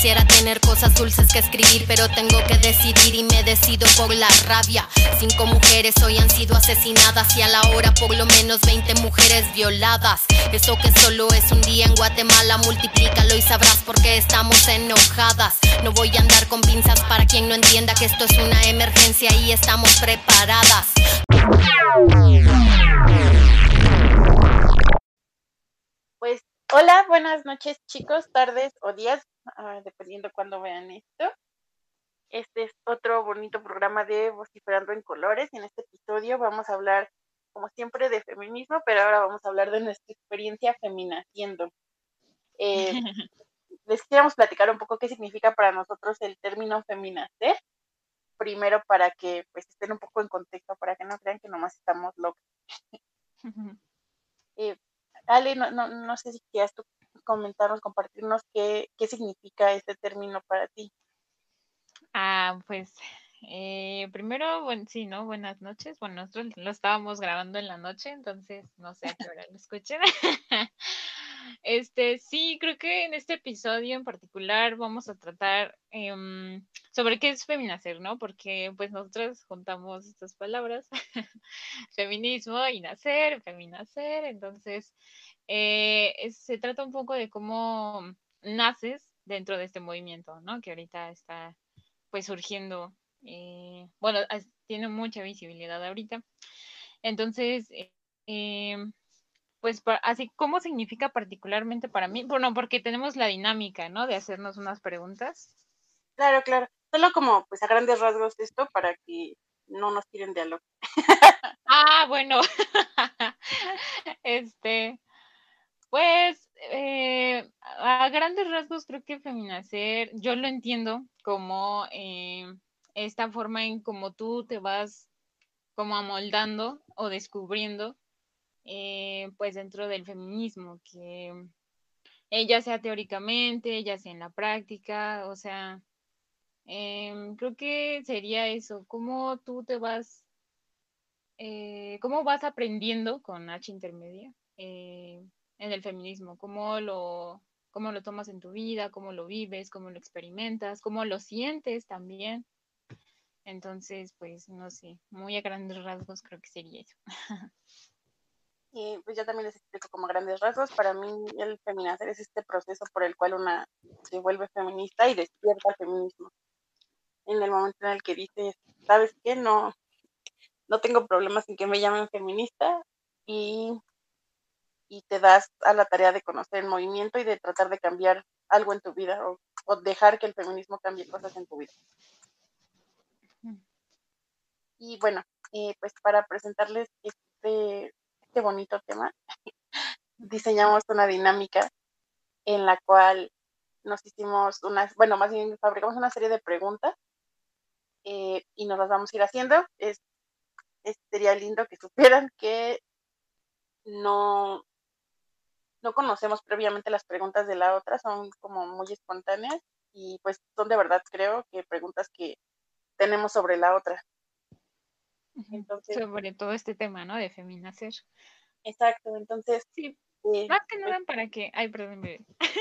Quisiera tener cosas dulces que escribir, pero tengo que decidir y me decido por la rabia. Cinco mujeres hoy han sido asesinadas y a la hora por lo menos 20 mujeres violadas. Eso que solo es un día en Guatemala, multiplícalo y sabrás por qué estamos enojadas. No voy a andar con pinzas para quien no entienda que esto es una emergencia y estamos preparadas. Pues hola, buenas noches chicos, tardes o días, ah, dependiendo cuando vean esto. Este es otro bonito programa de Vociferando en Colores y en este episodio vamos a hablar, como siempre, de feminismo, pero ahora vamos a hablar de nuestra experiencia feminaciendo. Eh, les queríamos platicar un poco qué significa para nosotros el término feminacer. Primero para que pues estén un poco en contexto, para que no crean que nomás estamos locos. eh, Ale, no, no, no sé si quieres tú comentarnos, compartirnos qué, qué significa este término para ti. Ah, pues eh, primero, bueno, sí, ¿no? Buenas noches. Bueno, nosotros lo estábamos grabando en la noche, entonces no sé a qué hora lo escuchen. este, sí, creo que en este episodio en particular vamos a tratar em, sobre qué es feminacer, ¿no? Porque pues nosotros juntamos estas palabras, feminismo y nacer, feminacer, entonces eh, se trata un poco de cómo naces dentro de este movimiento, ¿no? Que ahorita está pues surgiendo, eh, bueno, tiene mucha visibilidad ahorita. Entonces, eh, pues así, ¿cómo significa particularmente para mí? Bueno, porque tenemos la dinámica, ¿no? De hacernos unas preguntas. Claro, claro. Solo como, pues a grandes rasgos esto para que no nos tiren de loco. ah, bueno. este, pues eh, a grandes rasgos creo que feminacer, yo lo entiendo como eh, esta forma en como tú te vas como amoldando o descubriendo eh, pues dentro del feminismo, que ella sea teóricamente, ya sea en la práctica, o sea, em, creo que sería eso, cómo tú te vas, cómo vas aprendiendo con H intermedia en el feminismo, cómo lo, cómo lo tomas en tu vida, cómo lo vives, cómo lo experimentas, cómo lo sientes también. Entonces, pues, no sé, muy a grandes rasgos creo que sería eso. Y pues yo también les explico como grandes rasgos. Para mí el feminacer es este proceso por el cual una se vuelve feminista y despierta el feminismo. En el momento en el que dices, ¿sabes qué? No, no tengo problemas en que me llamen feminista y y te das a la tarea de conocer el movimiento y de tratar de cambiar algo en tu vida o, dejar que el feminismo cambie cosas en tu vida. Y bueno, eh, pues para presentarles este, este bonito tema, diseñamos una dinámica en la cual nos hicimos unas, bueno, más bien fabricamos una serie de preguntas eh, y nos las vamos a ir haciendo. Es, sería lindo que supieran que no, no conocemos previamente las preguntas de la otra, son como muy espontáneas y pues son de verdad, creo, que preguntas que tenemos sobre la otra. Entonces, sobre todo este tema, ¿no? De feminacer. Exacto, entonces. Sí. Eh, más que nada pues para que. Ay, perdón,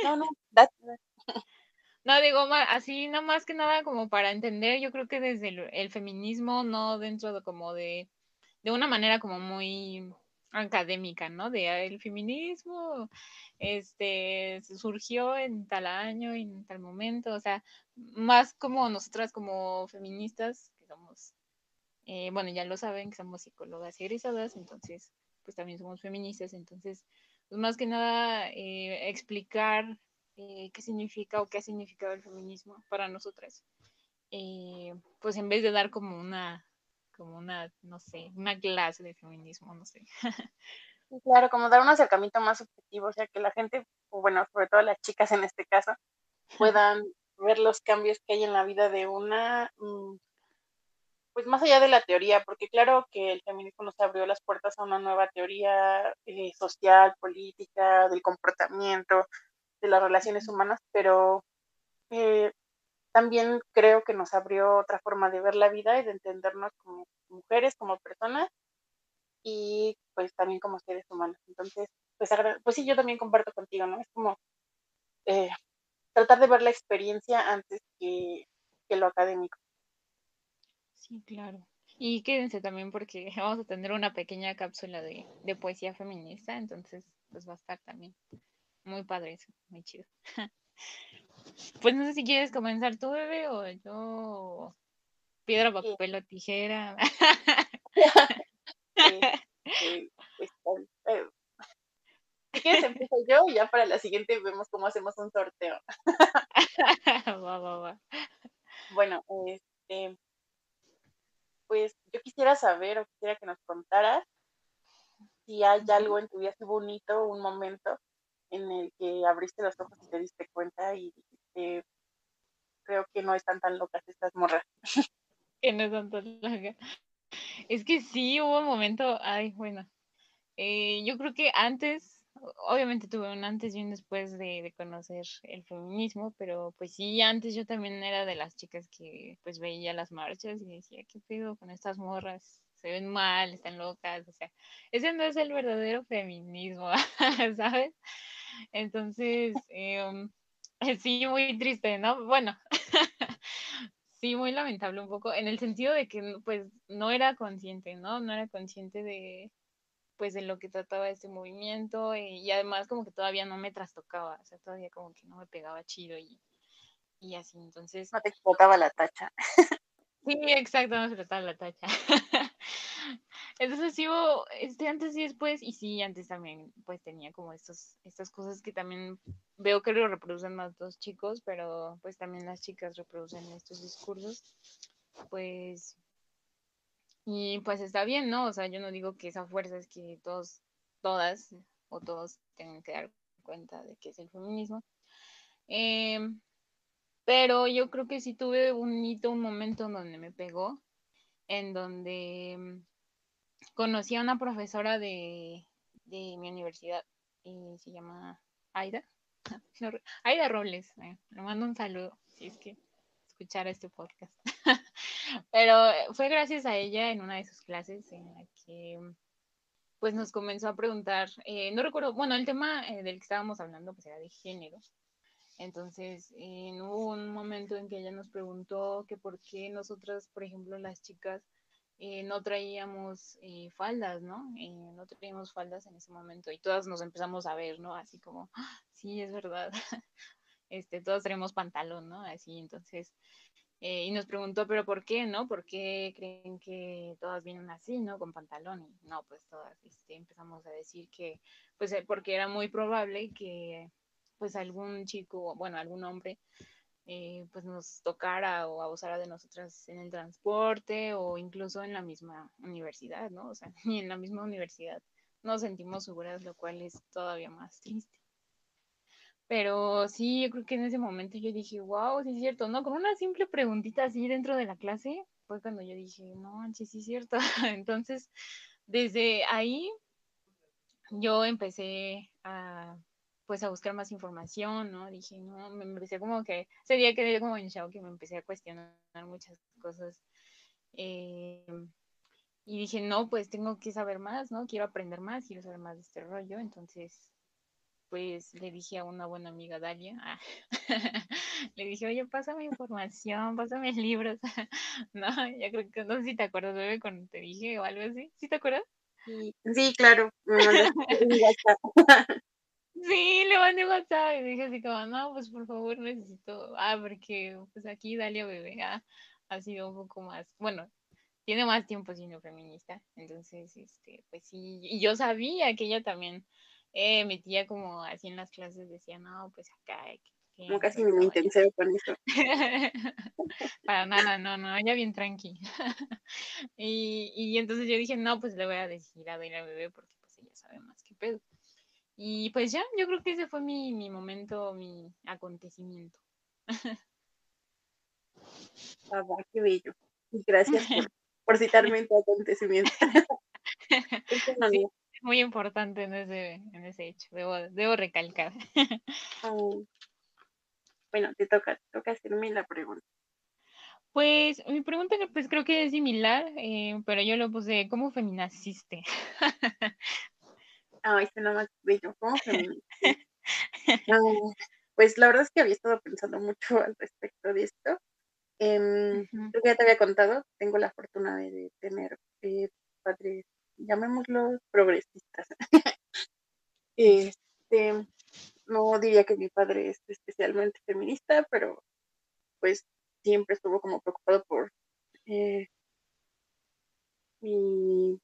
No, no, No, digo, así, no más que nada como para entender, yo creo que desde el, feminismo, no dentro de como de, de una manera como muy académica, ¿no? De ah, el feminismo, este, surgió en tal año, en tal momento, o sea, más como nosotras como feministas, que somos, eh, bueno, ya lo saben, que somos psicólogas egresadas, entonces, pues también somos feministas, entonces, pues más que nada, eh, explicar eh, qué significa o qué ha significado el feminismo para nosotras, pues en vez de dar como una como una, no sé, una clase de feminismo, no sé. Claro, como dar un acercamiento más objetivo, o sea, que la gente, o bueno, sobre todo las chicas en este caso, puedan ver los cambios que hay en la vida de una, mm, pues más allá de la teoría, porque claro que el feminismo nos abrió las puertas a una nueva teoría eh, social, política, del comportamiento, de las relaciones humanas, pero eh, también creo que nos abrió otra forma de ver la vida y de entendernos como mujeres, como personas y pues también como seres humanos. Entonces, pues, pues sí, yo también comparto contigo, ¿no? Es como eh, tratar de ver la experiencia antes que, que lo académico. Sí, claro. Y quédense también porque vamos a tener una pequeña cápsula de, de poesía feminista, entonces pues va a estar también muy padre eso, muy chido. Pues no sé si quieres comenzar tú, bebé, o yo piedra, papel o tijera. Pues, eh, si quieres empiezo yo y ya para la siguiente vemos cómo hacemos un sorteo. va, va, va. Bueno, este, pues yo quisiera saber o quisiera que nos contaras si hay algo en tu vida, un hito, un momento en el que abriste los ojos y te diste cuenta y dijiste, creo que no están tan locas estas morras. que no están tan locas. Es que sí, hubo un momento, ay, bueno, eh, yo creo que antes, obviamente tuve un antes y un después de, de, conocer el feminismo, pero pues sí, antes yo también era de las chicas que pues veía las marchas y decía, ¿qué pedo con estas morras? Se ven mal, están locas, o sea, ese no es el verdadero feminismo, ¿sabes? Entonces, eh, sí, muy triste, ¿no? Bueno, sí, muy lamentable un poco, en el sentido de que pues no era consciente, ¿no? No era consciente de pues de lo que trataba este movimiento y, y además como que todavía no me trastocaba, o sea, todavía como que no me pegaba chido y, y así, entonces... No te explotaba la tacha. Sí, exacto, no se explotaba la tacha. Entonces sí este, antes y después, y sí, antes también, pues tenía como estos, estas cosas que también veo que lo reproducen más los chicos, pero pues también las chicas reproducen estos discursos, pues, y pues está bien, ¿no? O sea, yo no digo que esa fuerza es que todos, todas o todos tengan que dar cuenta de que es el feminismo. Eh, pero yo creo que sí tuve un hito, un momento en donde me pegó, en donde conocí a una profesora de, de mi universidad y se llama Aida. Aida Robles, eh, le mando un saludo si es que escuchara este podcast. Pero fue gracias a ella en una de sus clases en la que pues nos comenzó a preguntar, eh, no recuerdo, bueno, el tema eh, del que estábamos hablando pues era de género. Entonces, hubo un momento en que ella nos preguntó que por qué nosotras, por ejemplo, las chicas, eh, no traíamos eh, faldas, ¿no? Eh, no traíamos faldas en ese momento y todas nos empezamos a ver, ¿no? Así como, ¡Ah! sí, es verdad, este, todas traemos pantalón, ¿no? Así, entonces, y nos preguntó, pero ¿por qué, no? ¿Por qué creen que todas vienen así, ¿no? Con pantalón. Y no, pues todas este, empezamos a decir que, pues porque era muy probable que, pues algún chico, bueno, algún hombre, eh, pues nos tocara o abusara de nosotras en el transporte o incluso en la misma universidad, ¿no? O sea, ni en la misma universidad nos sentimos seguras, lo cual es todavía más triste. Pero sí, yo creo que en ese momento yo dije, wow, sí es cierto, ¿no? Con una simple preguntita así dentro de la clase, fue cuando yo dije, no, sí, sí es cierto. Entonces, desde ahí yo empecé a pues a buscar más información, ¿no? Dije, no, me empecé como que, ese día quedé como en shock que me empecé a cuestionar muchas cosas. Eh, y dije, no, pues tengo que saber más, ¿no? Quiero aprender más, quiero saber más de este rollo. Entonces, pues le dije a una buena amiga, Dalia, ah, le dije, oye, pásame información, pásame libros. no, ya creo que, no sé si te acuerdas, bebé, cuando te dije o algo así. ¿Sí te acuerdas? Sí, sí claro. Sí, le mandé WhatsApp y dije así como, no, pues por favor necesito, ah, porque pues aquí Dalia Bebé ha, ha sido un poco más, bueno, tiene más tiempo siendo feminista, entonces, este, pues sí, y yo sabía que ella también eh, metía como así en las clases, decía, no, pues acá. Que, no, casi me intensé con eso. Para nada, no, no, ella bien tranqui. y, y entonces yo dije, no, pues le voy a decir a Dalia Bebé porque pues ella sabe más que pedo. Y pues ya, yo creo que ese fue mi, mi momento, mi acontecimiento. Ah, qué bello. Gracias por, por citarme en tu acontecimiento. sí, muy importante en ese, en ese hecho, debo, debo recalcar. Oh. Bueno, te toca, te toca hacerme la pregunta. Pues mi pregunta pues creo que es similar, eh, pero yo lo puse, ¿cómo feminaciste? Ay, suena más bello. ¿Cómo feminista? no, pues la verdad es que había estado pensando mucho al respecto de esto. Em, creo que ya te había contado, tengo la fortuna de, tener eh, padres, llamémoslos progresistas. este, no diría que mi padre es especialmente feminista, pero pues siempre estuvo como preocupado por eh, mi,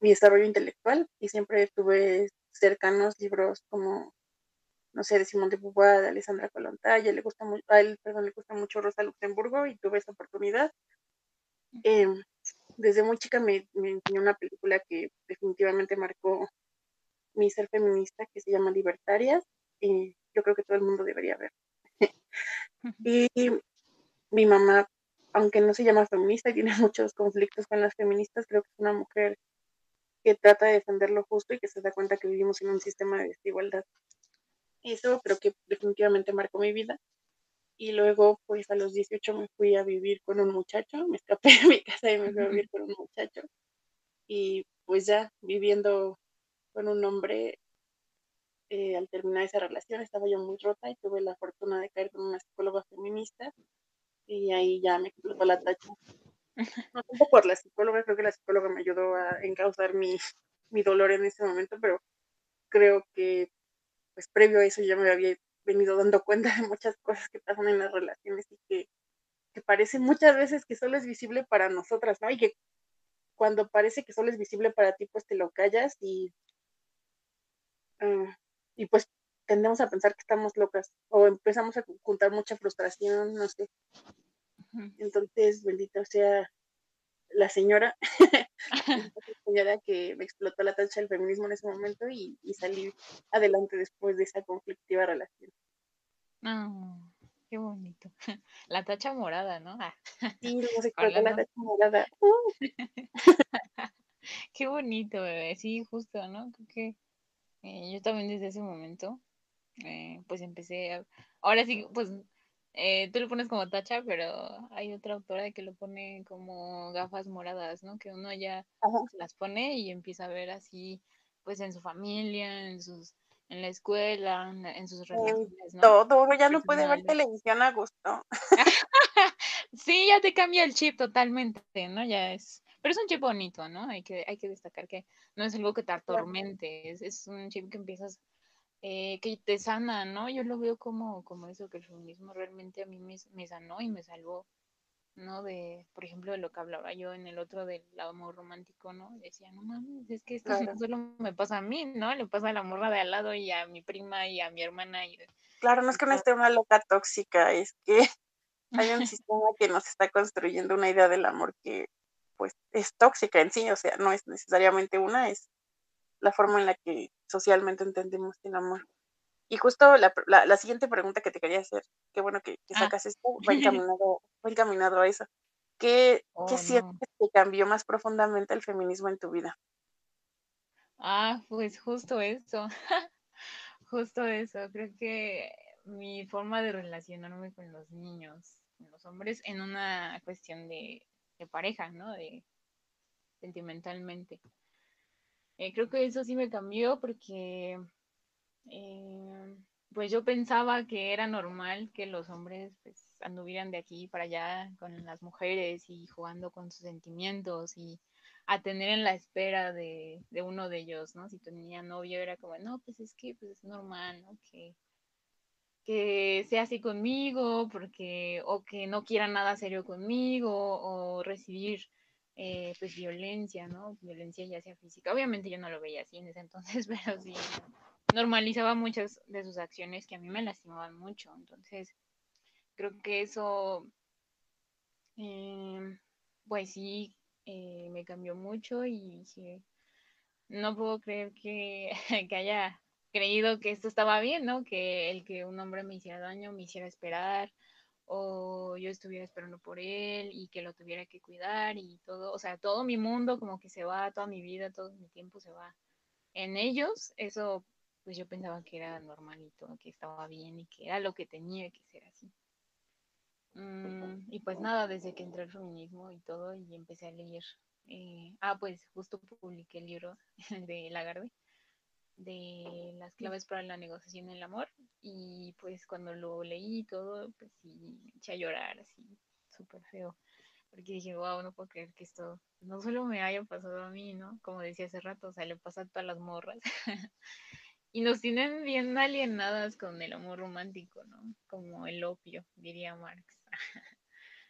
desarrollo intelectual y siempre tuve cercanos libros como, no sé, de Simón de Beauvoir, de Alessandra Colontaya, le gusta mucho, a él, perdón, le gusta mucho Rosa Luxemburgo y tuve esa oportunidad. Em, desde muy chica me, me enseñó una película que definitivamente marcó mi ser feminista, que se llama Libertarias, y yo creo que todo el mundo debería ver. y mi mamá aunque no se llama feminista y tiene muchos conflictos con las feministas, creo que es una mujer que trata de defender lo justo y que se da cuenta que vivimos en un sistema de desigualdad. Eso creo que definitivamente marcó mi vida. Y luego, pues a los 18 me fui a vivir con un muchacho, me escapé de mi casa y me fui a vivir con un muchacho. Y pues ya viviendo con un hombre, eh, al terminar esa relación estaba yo muy rota y tuve la fortuna de caer con una psicóloga feminista y ahí ya me explotó la tacha. No tanto por la psicóloga, creo que la psicóloga me ayudó a encauzar mi, mi dolor en ese momento, pero creo que pues previo a eso ya me había venido dando cuenta de muchas cosas que pasan en las relaciones y que, que parece muchas veces que solo es visible para nosotras, ¿no? Y que cuando parece que solo es visible para ti, pues te lo callas y, ah, y pues tendemos a pensar que estamos locas o empezamos a juntar mucha frustración, no sé. Entonces, bendita sea la señora, la señora que me explotó la tacha del feminismo en ese momento y, y salí adelante después de esa conflictiva relación. Oh, qué bonito. La tacha morada, ¿no? Ah. Sí, no se la tacha morada. qué bonito, bebé. Sí, justo, ¿no? Creo que eh, yo también desde ese momento eh, pues empecé, ahora sí, pues eh, tú lo pones como tacha, pero hay otra autora que lo pone como gafas moradas, ¿no? Que uno ya las pone y empieza a ver así, pues en su familia, en sus, en la escuela, en, sus relaciones, ¿no? Todo, ya no puede ver televisión a gusto. sí, ya te cambia el chip totalmente, ¿no? Ya es, pero es un chip bonito, ¿no? Hay que, hay que destacar que no es algo que te atormente, es, es un chip que empiezas eh, que te sana, ¿no? Yo lo veo como, como eso, que el feminismo realmente a mí me, me, sanó y me salvó, ¿no? De, por ejemplo, de lo que hablaba yo en el otro del amor romántico, ¿no? Decía, no mames, es que esto no solo me pasa a mí, ¿no? Le pasa a la morra de al lado y a mi prima y a mi hermana. Y, claro, no es que no esté una loca tóxica, es que hay un sistema que nos está construyendo una idea del amor que, pues, es tóxica en sí, o sea, no es necesariamente una, es la forma en la que socialmente entendemos el amor. Y justo la, la, siguiente pregunta que te quería hacer, qué bueno que, que ah. sacas esto, va encaminado, va encaminado a eso. ¿Qué, ¿qué oh, sientes que cambió más profundamente el feminismo en tu vida? Ah, pues justo eso, justo eso. Creo que mi forma de relacionarme con los niños, con los hombres, en una cuestión de, de pareja, ¿no? De sentimentalmente. Eh, creo que eso sí me cambió porque eh, pues yo pensaba que era normal que los hombres pues, anduvieran de aquí para allá con las mujeres y jugando con sus sentimientos y a tener en la espera de, uno de ellos, ¿no? Si tenía novio era como, no, pues es que pues es normal, ¿no? Que, que sea así conmigo, porque, o que no quiera nada serio conmigo, o recibir eh, pues violencia, ¿no? Violencia ya sea física. Obviamente yo no lo veía así en ese entonces, pero sí normalizaba muchas de sus acciones que a mí me lastimaban mucho. Entonces, creo que eso, em, pues sí, eh, me cambió mucho y dije, no puedo creer que haya creído que esto estaba bien, ¿no? Que el que un hombre me hiciera daño, me hiciera esperar, o yo estuviera esperando por él y que lo tuviera que cuidar y todo, o sea, todo mi mundo como que se va, toda mi vida, todo mi tiempo se va en ellos, eso pues yo pensaba que era normalito, que estaba bien y que era lo que tenía que ser así. Mm, y pues nada, desde que entré al feminismo y todo y empecé a leer, eh, ah, pues justo publiqué el libro de Lagarde, de las claves para la negociación en el amor y pues cuando lo leí todo, pues sí, me eché a llorar así, súper feo. Porque dije, wow, no puedo creer que esto no solo me haya pasado a mí, ¿no? Como decía hace rato, o sea, le pasa a todas las morras. y nos tienen bien alienadas con el amor romántico, ¿no? Como el opio, diría Marx.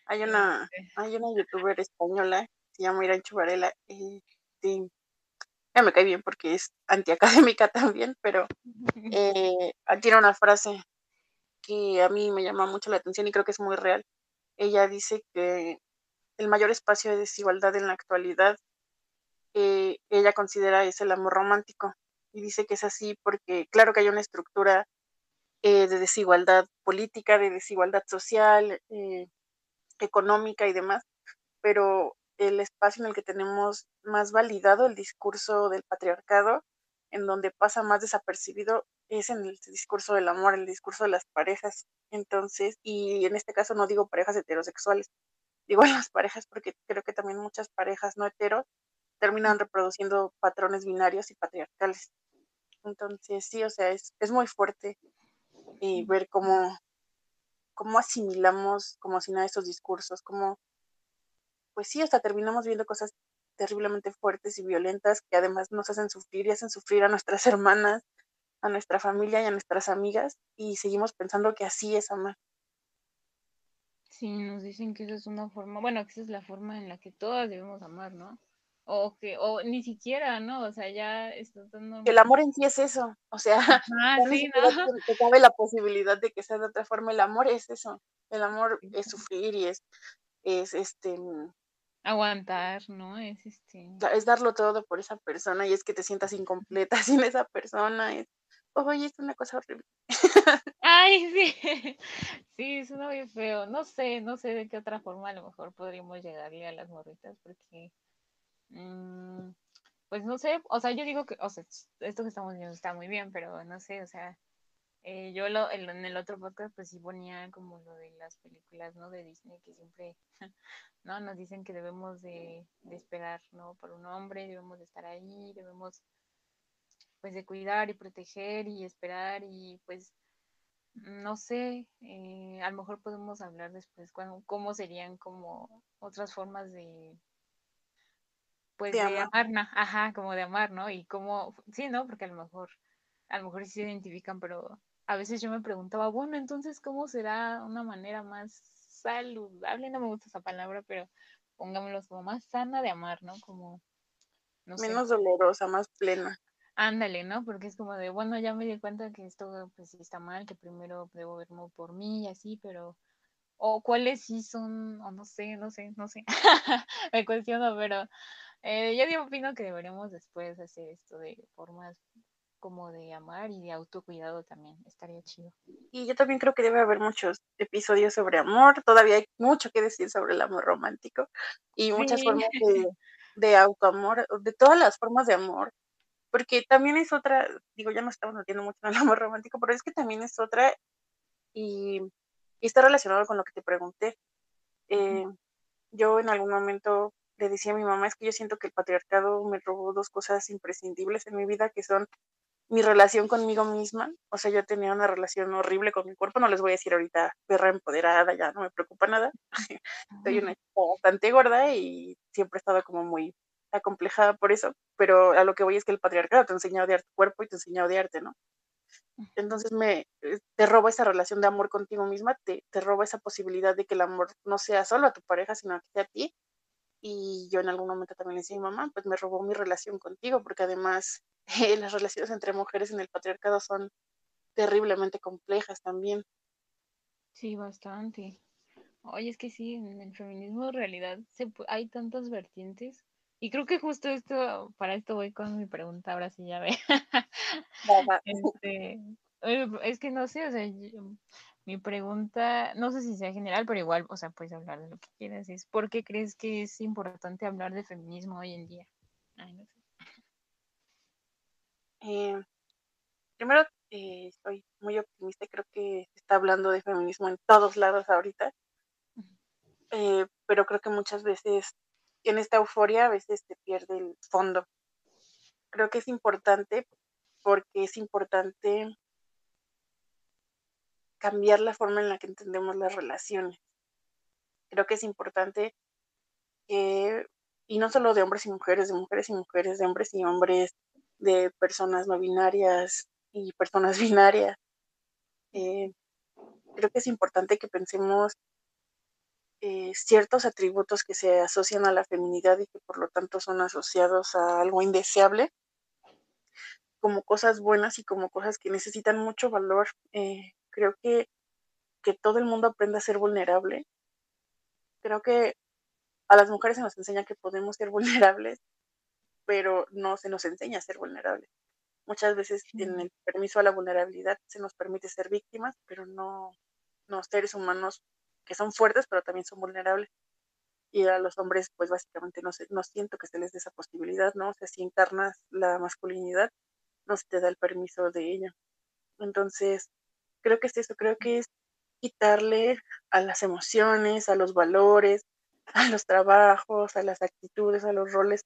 hay una, este hay una youtuber española, se llama Irán Chubarela, y sí, me cae bien porque es antiacadémica también, pero eh, tiene una frase que a mí me llama mucho la atención y creo que es muy real. Ella dice que el mayor espacio de desigualdad en la actualidad eh, ella considera es el amor romántico y dice que es así porque claro que hay una estructura eh, de desigualdad política, de desigualdad social, eh, económica y demás, pero el espacio en el que tenemos más validado el discurso del patriarcado, en donde pasa más desapercibido, es en el discurso del amor, el discurso de las parejas. Entonces, y en este caso no digo parejas heterosexuales, digo las parejas porque creo que también muchas parejas no heteros terminan reproduciendo patrones binarios y patriarcales. Entonces, sí, o sea, es, es muy fuerte y ver cómo, cómo asimilamos como si nada esos discursos, cómo, pues sí, hasta terminamos viendo cosas terriblemente fuertes y violentas que además nos hacen sufrir y hacen sufrir a nuestras hermanas, a nuestra familia y a nuestras amigas y seguimos pensando que así es amar. Sí, nos dicen que esa es una forma, bueno, que esa es la forma en la que todas debemos amar, ¿no? o que o ni siquiera, ¿no? O sea, ya está tan El amor en sí es eso, o sea, ah, sí, ¿no? te, cabe la posibilidad de que sea de otra forma, el amor es eso, el amor es sufrir y es, es este aguantar, ¿no? Es este es darlo todo por esa persona y es que te sientas incompleta sin esa persona, es oye, es una cosa horrible. Ay, sí, sí, es muy feo. No sé, no sé de qué otra forma a lo mejor podríamos llegarle a las morritas, porque Mm, pues no sé, o sea, yo digo que, o sea, esto que estamos viendo está muy bien, pero no sé, o sea, eh, yo lo, en, el otro podcast pues sí ponía como lo de las películas, ¿no? De Disney que siempre, ¿no? Nos dicen que debemos de, esperar, ¿no? Por un hombre, debemos de estar ahí, debemos pues de cuidar y proteger y esperar y pues no sé, eh, a lo mejor podemos hablar después cuando, cómo serían como otras formas de, pues de, amar. ajá, como de amar, ¿no? Y como, sí, ¿no? Porque a lo mejor, a lo mejor sí se identifican, pero a veces yo me preguntaba, bueno, entonces, ¿cómo será una manera más saludable? No me gusta esa palabra, pero pongámoslo como más sana de amar, ¿no? Como, Menos dolorosa, más plena. Ándale, ¿no? Porque es como de, bueno, ya me di cuenta que esto pues sí está mal, que primero debo verlo por mí y así, pero o cuáles sí son, o no sé, no sé, no sé, me cuestiono, pero eh, yo opino que deberíamos después hacer esto de formas como de amar y de autocuidado también, estaría chido. Y yo también creo que debe haber muchos episodios sobre amor, todavía hay mucho que decir sobre el amor romántico y muchas formas de, de autoamor, de todas las formas de amor, porque también es otra, digo, ya no estamos metiendo mucho en el amor romántico, pero es que también es otra y, está relacionado con lo que te pregunté. Eh, yo en algún momento le decía a mi mamá, es que yo siento que el patriarcado me robó dos cosas imprescindibles en mi vida, que son mi relación conmigo misma. O sea, yo tenía una relación horrible con mi cuerpo, no les voy a decir ahorita perra empoderada, ya no me preocupa nada. Soy una chica bastante gorda y siempre he estado como muy acomplejada por eso, pero a lo que voy es que el patriarcado te enseña a odiar tu cuerpo y te enseña a odiarte, ¿no? Entonces me, eh, te roba esa relación de amor contigo misma, te, te roba esa posibilidad de que el amor no sea solo a tu pareja, sino que sea a ti y yo en algún momento también le decía a mi mamá, pues me robó mi relación contigo, porque además las relaciones entre mujeres en el patriarcado son terriblemente complejas también. Sí, bastante. Oye, es que sí, en el feminismo en realidad se, hay tantas vertientes. Y creo que justo esto, para esto voy con mi pregunta, ahora sí ya ve. este, es que no sé, o sea, mi pregunta, no sé si sea general, pero igual, o sea, puedes hablar de lo que quieras. Es ¿por qué crees que es importante hablar de feminismo hoy en día? Eh, primero, eh, estoy muy optimista y creo que se está hablando de feminismo en todos lados ahorita. Eh, pero creo que muchas veces en esta euforia a veces se pierde el fondo. Creo que es importante porque es importante cambiar la forma en la que entendemos las relaciones. Creo que es importante que, y no solo de hombres y mujeres, de mujeres y mujeres, de hombres y hombres, de personas no binarias y personas binarias, eh, creo que es importante que pensemos eh, ciertos atributos que se asocian a la feminidad y que por lo tanto son asociados a algo indeseable como cosas buenas y como cosas que necesitan mucho valor. Eh, creo que, que todo el mundo aprenda a ser vulnerable. Creo que a las mujeres se nos enseña que podemos ser vulnerables, pero no se nos enseña a ser vulnerables. Muchas veces en el permiso a la vulnerabilidad se nos permite ser víctimas, pero no, no seres humanos que son fuertes, pero también son vulnerables. Y a los hombres, pues básicamente no, no siento que se les dé esa posibilidad, ¿no? O sea, si encarnas la masculinidad, no se te da el permiso de ella. Entonces, creo que es eso, creo que es quitarle a las emociones, a los valores, a los trabajos, a las actitudes, a los roles,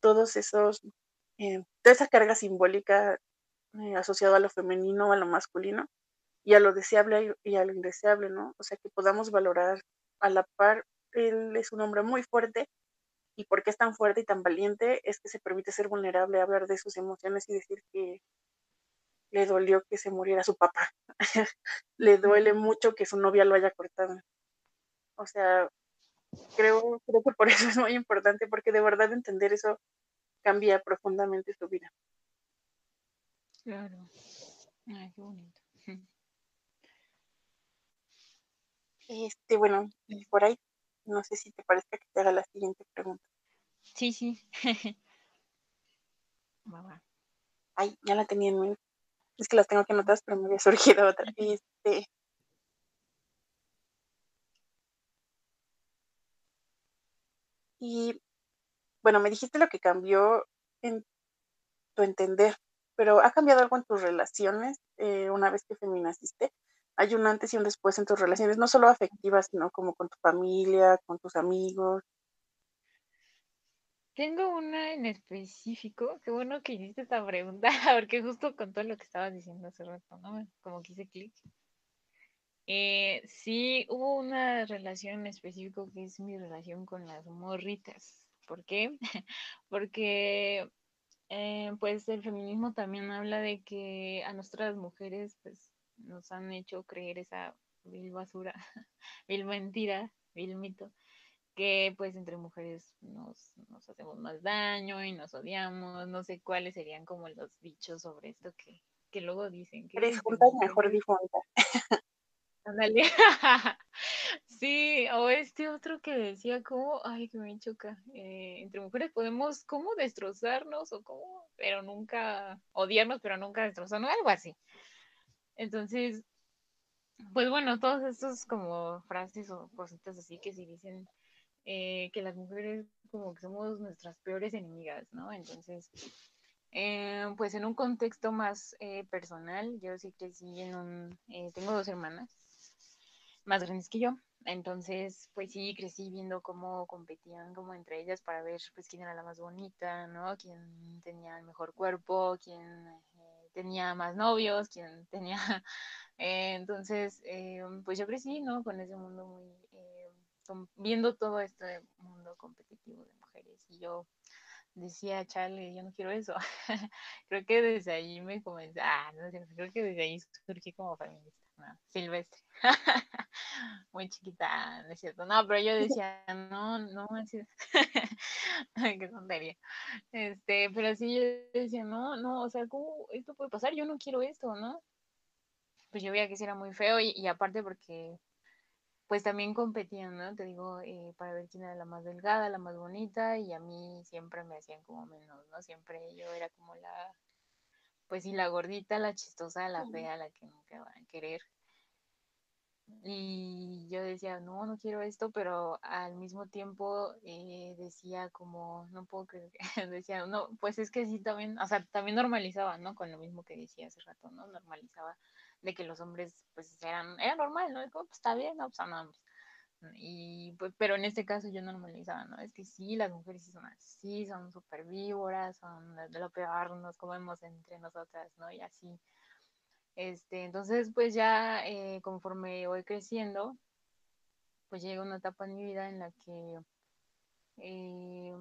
todos esos, eh, toda esa carga simbólica eh, asociada a lo femenino, a lo masculino y a lo deseable y a lo indeseable, ¿no? O sea, que podamos valorar a la par, él es un hombre muy fuerte, y por qué es tan fuerte y tan valiente es que se permite ser vulnerable, hablar de sus emociones y decir que le dolió que se muriera su papá. le duele mucho que su novia lo haya cortado. O sea, creo, creo que por eso es muy importante, porque de verdad entender eso cambia profundamente su vida. Claro. Ay, qué bonito. Este, bueno, por ahí no sé si te parezca que te haga la siguiente pregunta. Sí, sí. Ay, ya la tenía en mente. Es que las tengo que anotar, pero me había surgido otra. Este. Y bueno, me dijiste lo que cambió en tu entender, pero ¿ha cambiado algo en tus relaciones eh, una vez que feminaciste? hay un antes y un después en tus relaciones, no solo afectivas, sino como con tu familia, con tus amigos. Tengo una en específico, qué bueno que hiciste esta pregunta, porque justo con todo lo que estabas diciendo hace rato, ¿no? Como que hice clic. Eh, sí, hubo una relación en específico que es mi relación con las morritas. ¿Por qué? porque eh, pues el feminismo también habla de que a nuestras mujeres pues nos han hecho creer esa vil basura, vil mentira, vil mito, que pues entre mujeres nos, nos hacemos más daño y nos odiamos, no sé cuáles serían como los dichos sobre esto que, que luego dicen. Que Eres juntas mejor difunta. Ándale. sí, o este otro que decía como, ay, que me choca, eh, entre mujeres podemos como destrozarnos o como, pero nunca odiarnos, pero nunca destrozarnos, algo así. Entonces, pues bueno, todos estos como frases o cositas así que sí dicen eh, que las mujeres como que somos nuestras peores enemigas, ¿no? Entonces, eh, pues en un contexto más eh, personal, yo sí crecí en un, tengo dos hermanas más grandes que yo, entonces pues sí crecí viendo cómo competían como entre ellas para ver pues quién era la más bonita, ¿no? Quién tenía el mejor cuerpo, quién tenía más novios, quien tenía... Entonces, pues yo crecí, ¿no? Con ese mundo muy... Viendo todo este mundo competitivo de mujeres y yo decía, chale, yo no quiero eso. creo que desde ahí me comencé, ah, no sé, creo que desde ahí surgí como feminista, ¿no? silvestre. Muy chiquita, no es cierto. No, pero yo decía, no, no, qué tontería. Este, pero sí yo decía, no, no, o sea, ¿cómo esto puede pasar? Yo no quiero esto, ¿no? Pues yo veía que sí era muy feo y aparte porque pues también competían, ¿no? Te digo, eh, para ver quién era la más delgada, la más bonita, y a mí siempre me hacían como menos, ¿no? Siempre yo era como la, pues sí, la gordita, la chistosa, la fea, la que nunca van a querer. Y yo decía, no, no quiero esto, pero al mismo tiempo eh, decía como, no puedo creer, decía, no, pues es que sí también, o sea, también normalizaba, ¿no? Con lo mismo que decía hace rato, ¿no? Normalizaba de que los hombres, pues eran, era normal, ¿no? Como, pues está bien, no, pues andamos. Y pues, pero en este caso yo normalizaba, ¿no? Es que sí, las mujeres sí son así, son súper víboras, son de lo peor, nos comemos entre nosotras, ¿no? Y así. Este, entonces, pues ya eh, conforme voy creciendo, pues llega una etapa en mi vida en la que, eh,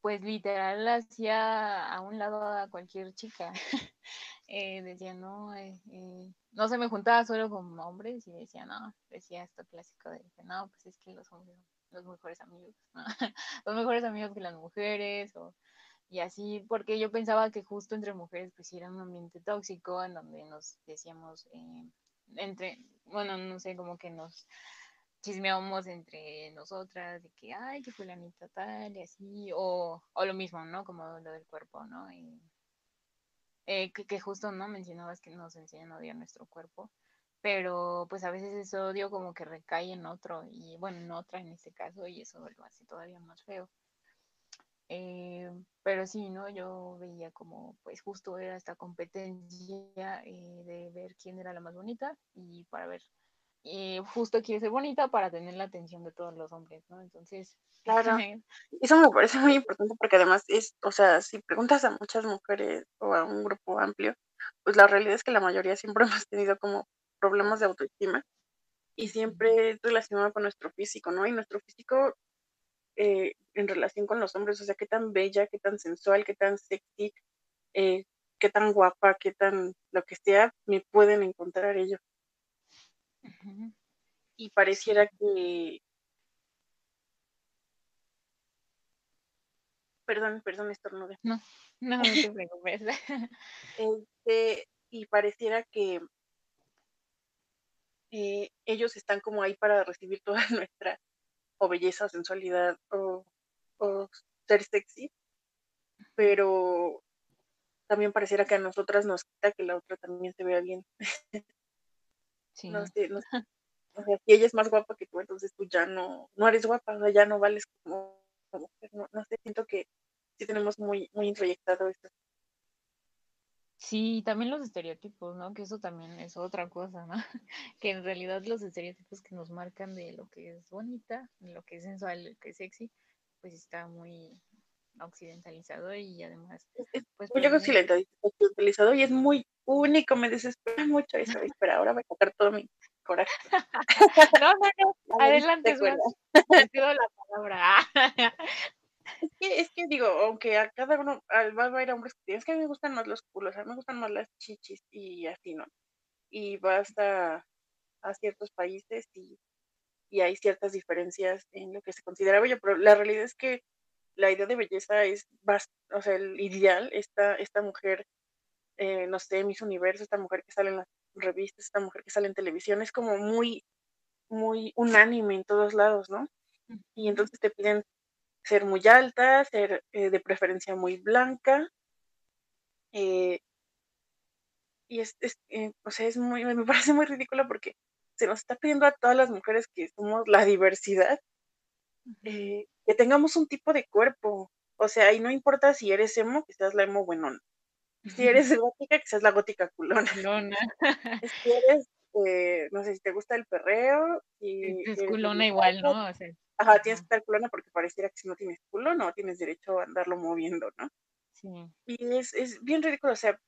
pues literal hacía a un lado a cualquier chica. Eh, decía, no, no se me juntaba solo con hombres y decía, no, decía esto clásico de no, pues es que los hombres son los mejores amigos, ¿no? los mejores amigos que las mujeres o y así, porque yo pensaba que justo entre mujeres pues era un ambiente tóxico en donde nos decíamos, eh, entre, bueno, no sé, como que nos chismeábamos entre nosotras de que, ay, que fulanita tal y así, o, o lo mismo, ¿no? Como lo del cuerpo, ¿no? Y, eh, que, justo, ¿no? Mencionabas que nos enseñan a odiar nuestro cuerpo, pero pues a veces ese odio como que recae en otro, y bueno, en otra en este caso, y eso lo hace todavía más feo. Eh, pero sí, ¿no? Yo veía como, pues justo era esta competencia eh, de ver quién era la más bonita y para ver, eh, justo quiere ser bonita para tener la atención de todos los hombres, ¿no? Entonces... Claro, eso me parece muy importante porque además es, o sea, si preguntas a muchas mujeres o a un grupo amplio, pues la realidad es que la mayoría siempre hemos tenido como problemas de autoestima y siempre es relacionado con nuestro físico, ¿no? Y nuestro físico eh, en relación con los hombres, o sea, qué tan bella, qué tan sensual, qué tan sexy, eh, qué tan guapa, qué tan lo que sea, me pueden encontrar ellos. Y pareciera que... Perdón, perdón, estornude. No, no, no te preocupes. este, y pareciera que eh, ellos están como ahí para recibir toda nuestra o belleza, sensualidad o, ser sexy, pero también pareciera que a nosotras nos quita que la otra también se vea bien. Sí. no sé, no sé. O sea, si ella es más guapa que tú, entonces tú ya no, no eres guapa, ya no vales como, no, no, sé, siento que sí tenemos muy, muy introyectado esto. Sí, también los estereotipos, ¿no? Que eso también es otra cosa, ¿no? Que en realidad los estereotipos que nos marcan de lo que es bonita, de lo que es sensual, lo que es sexy, pues está muy occidentalizado y además pues muy occidentalizado y es muy único, me desespera mucho eso, espera, ahora voy a sacar todo mi coraje. no, no, no, adelante, te pido la palabra. Es que, es que digo, aunque a cada uno, va a haber hombres que es que a mí me gustan más los culos, a mí me gustan más las chichis y así, ¿no? Y vas a, a ciertos países y, y hay ciertas diferencias en lo que se considera bello, pero la realidad es que la idea de belleza es, o sea, el ideal, esta, esta mujer, eh, no sé, Miss Universo, esta mujer que sale en las revistas, esta mujer que sale en televisión, es como muy, muy unánime en todos lados, ¿no? Y entonces te piden ser muy alta, ser eh, de preferencia muy blanca. Eh, y es, eh, o sea, es muy, me parece muy ridículo porque se nos está pidiendo a todas las mujeres que somos la diversidad, que tengamos un tipo de cuerpo. O sea, y no importa si eres emo, que seas la emo buenona. Si eres gótica, que seas la gótica culona. si eres, no sé, si te gusta el perreo. Y es culona igual, ¿no? O sea, Ajá, tienes que estar culona porque pareciera que si no tienes culo no tienes derecho a andarlo moviendo, ¿no? Sí. Y es, es bien ridículo, o sea,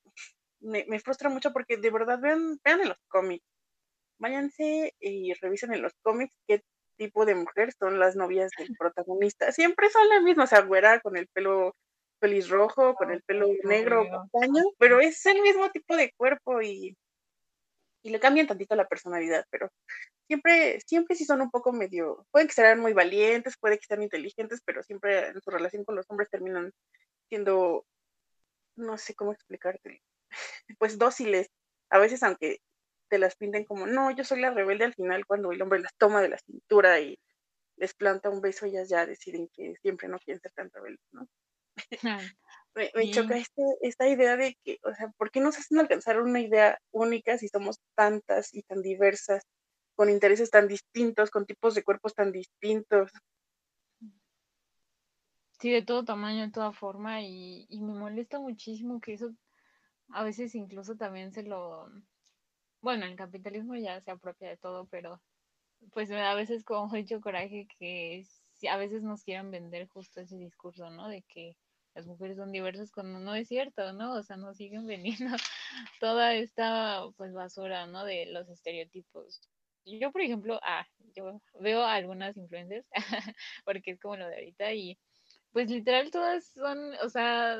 me, me, frustra mucho porque de verdad vean, vean en los cómics, váyanse y revisen en los cómics qué tipo de mujer son las novias del protagonista. Siempre son las mismas, o sea, güera con el pelo feliz rojo, con el pelo negro, castaño, pero es el mismo tipo de cuerpo y, y le cambian tantito la personalidad, pero siempre, siempre sí son un poco medio, pueden que sean muy valientes, puede que sean inteligentes, pero siempre en su relación con los hombres terminan siendo, no sé cómo explicarte, pues dóciles, a veces aunque te las pinten como, no, yo soy la rebelde al final cuando el hombre las toma de la cintura y les planta un beso, ellas ya deciden que siempre no quieren ser tan rebeldes, ¿no? me, choca este, esta idea de que, o sea, ¿por qué nos hacen alcanzar una idea única si somos tantas y tan diversas con intereses tan distintos, con tipos de cuerpos tan distintos. Sí, de todo tamaño, de toda forma, y, me molesta muchísimo que eso a veces incluso también se lo... Bueno, el capitalismo ya se apropia de todo, pero pues me da a veces como mucho coraje que a veces nos quieran vender justo ese discurso, ¿no? De que las mujeres son diversas cuando no es cierto, ¿no? O sea, nos siguen vendiendo toda esta pues basura, ¿no? De los estereotipos. Yo, por ejemplo, ah, yo veo algunas influencers, porque es como lo de ahorita, y pues literal todas son, o sea,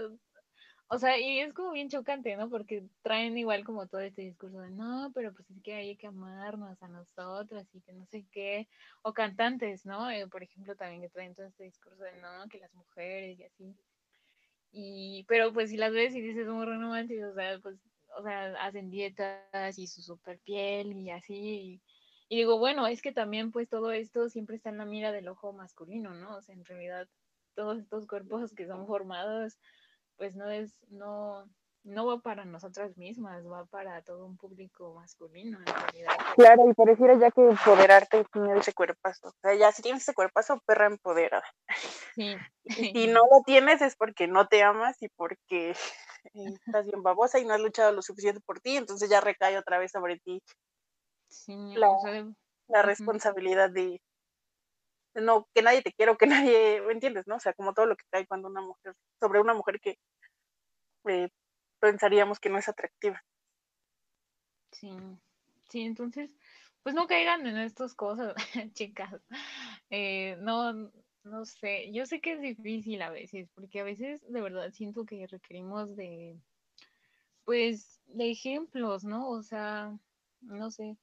o sea, y es como bien chocante, ¿no? Porque traen igual como todo este discurso de, no, pero pues es que hay que amarnos a nosotras y que no sé qué, o cantantes, ¿no? Eh, por ejemplo, también que traen todo este discurso de, no, que las mujeres y así. Y, pero pues si las ves y dices, muy romántico, o sea, pues, o sea, hacen dietas y su super piel y así. Y, y digo, bueno, es que también pues todo esto siempre está en la mira del ojo masculino, ¿no? O sea, en realidad todos estos cuerpos que son formados pues no es, no, no va para nosotras mismas, va para todo un público masculino en realidad. Claro, y pareciera ya que empoderarte tener ese cuerpazo. O sea, ya si tienes ese cuerpazo, perra empoderada. Sí. Y si no lo tienes es porque no te amas y porque estás bien babosa y no has luchado lo suficiente por ti, entonces ya recae otra vez sobre ti sí, la, la responsabilidad de, no que nadie te quiera o que nadie, ¿me entiendes? ¿No? O sea, como todo lo que cae cuando una mujer, sobre una mujer que eh, pensaríamos que no es atractiva. Sí, sí, entonces, pues no caigan en estas cosas, chicas. Eh, no, no sé, yo sé que es difícil a veces, porque a veces de verdad siento que requerimos de, pues, de ejemplos, ¿no? O sea, no sé,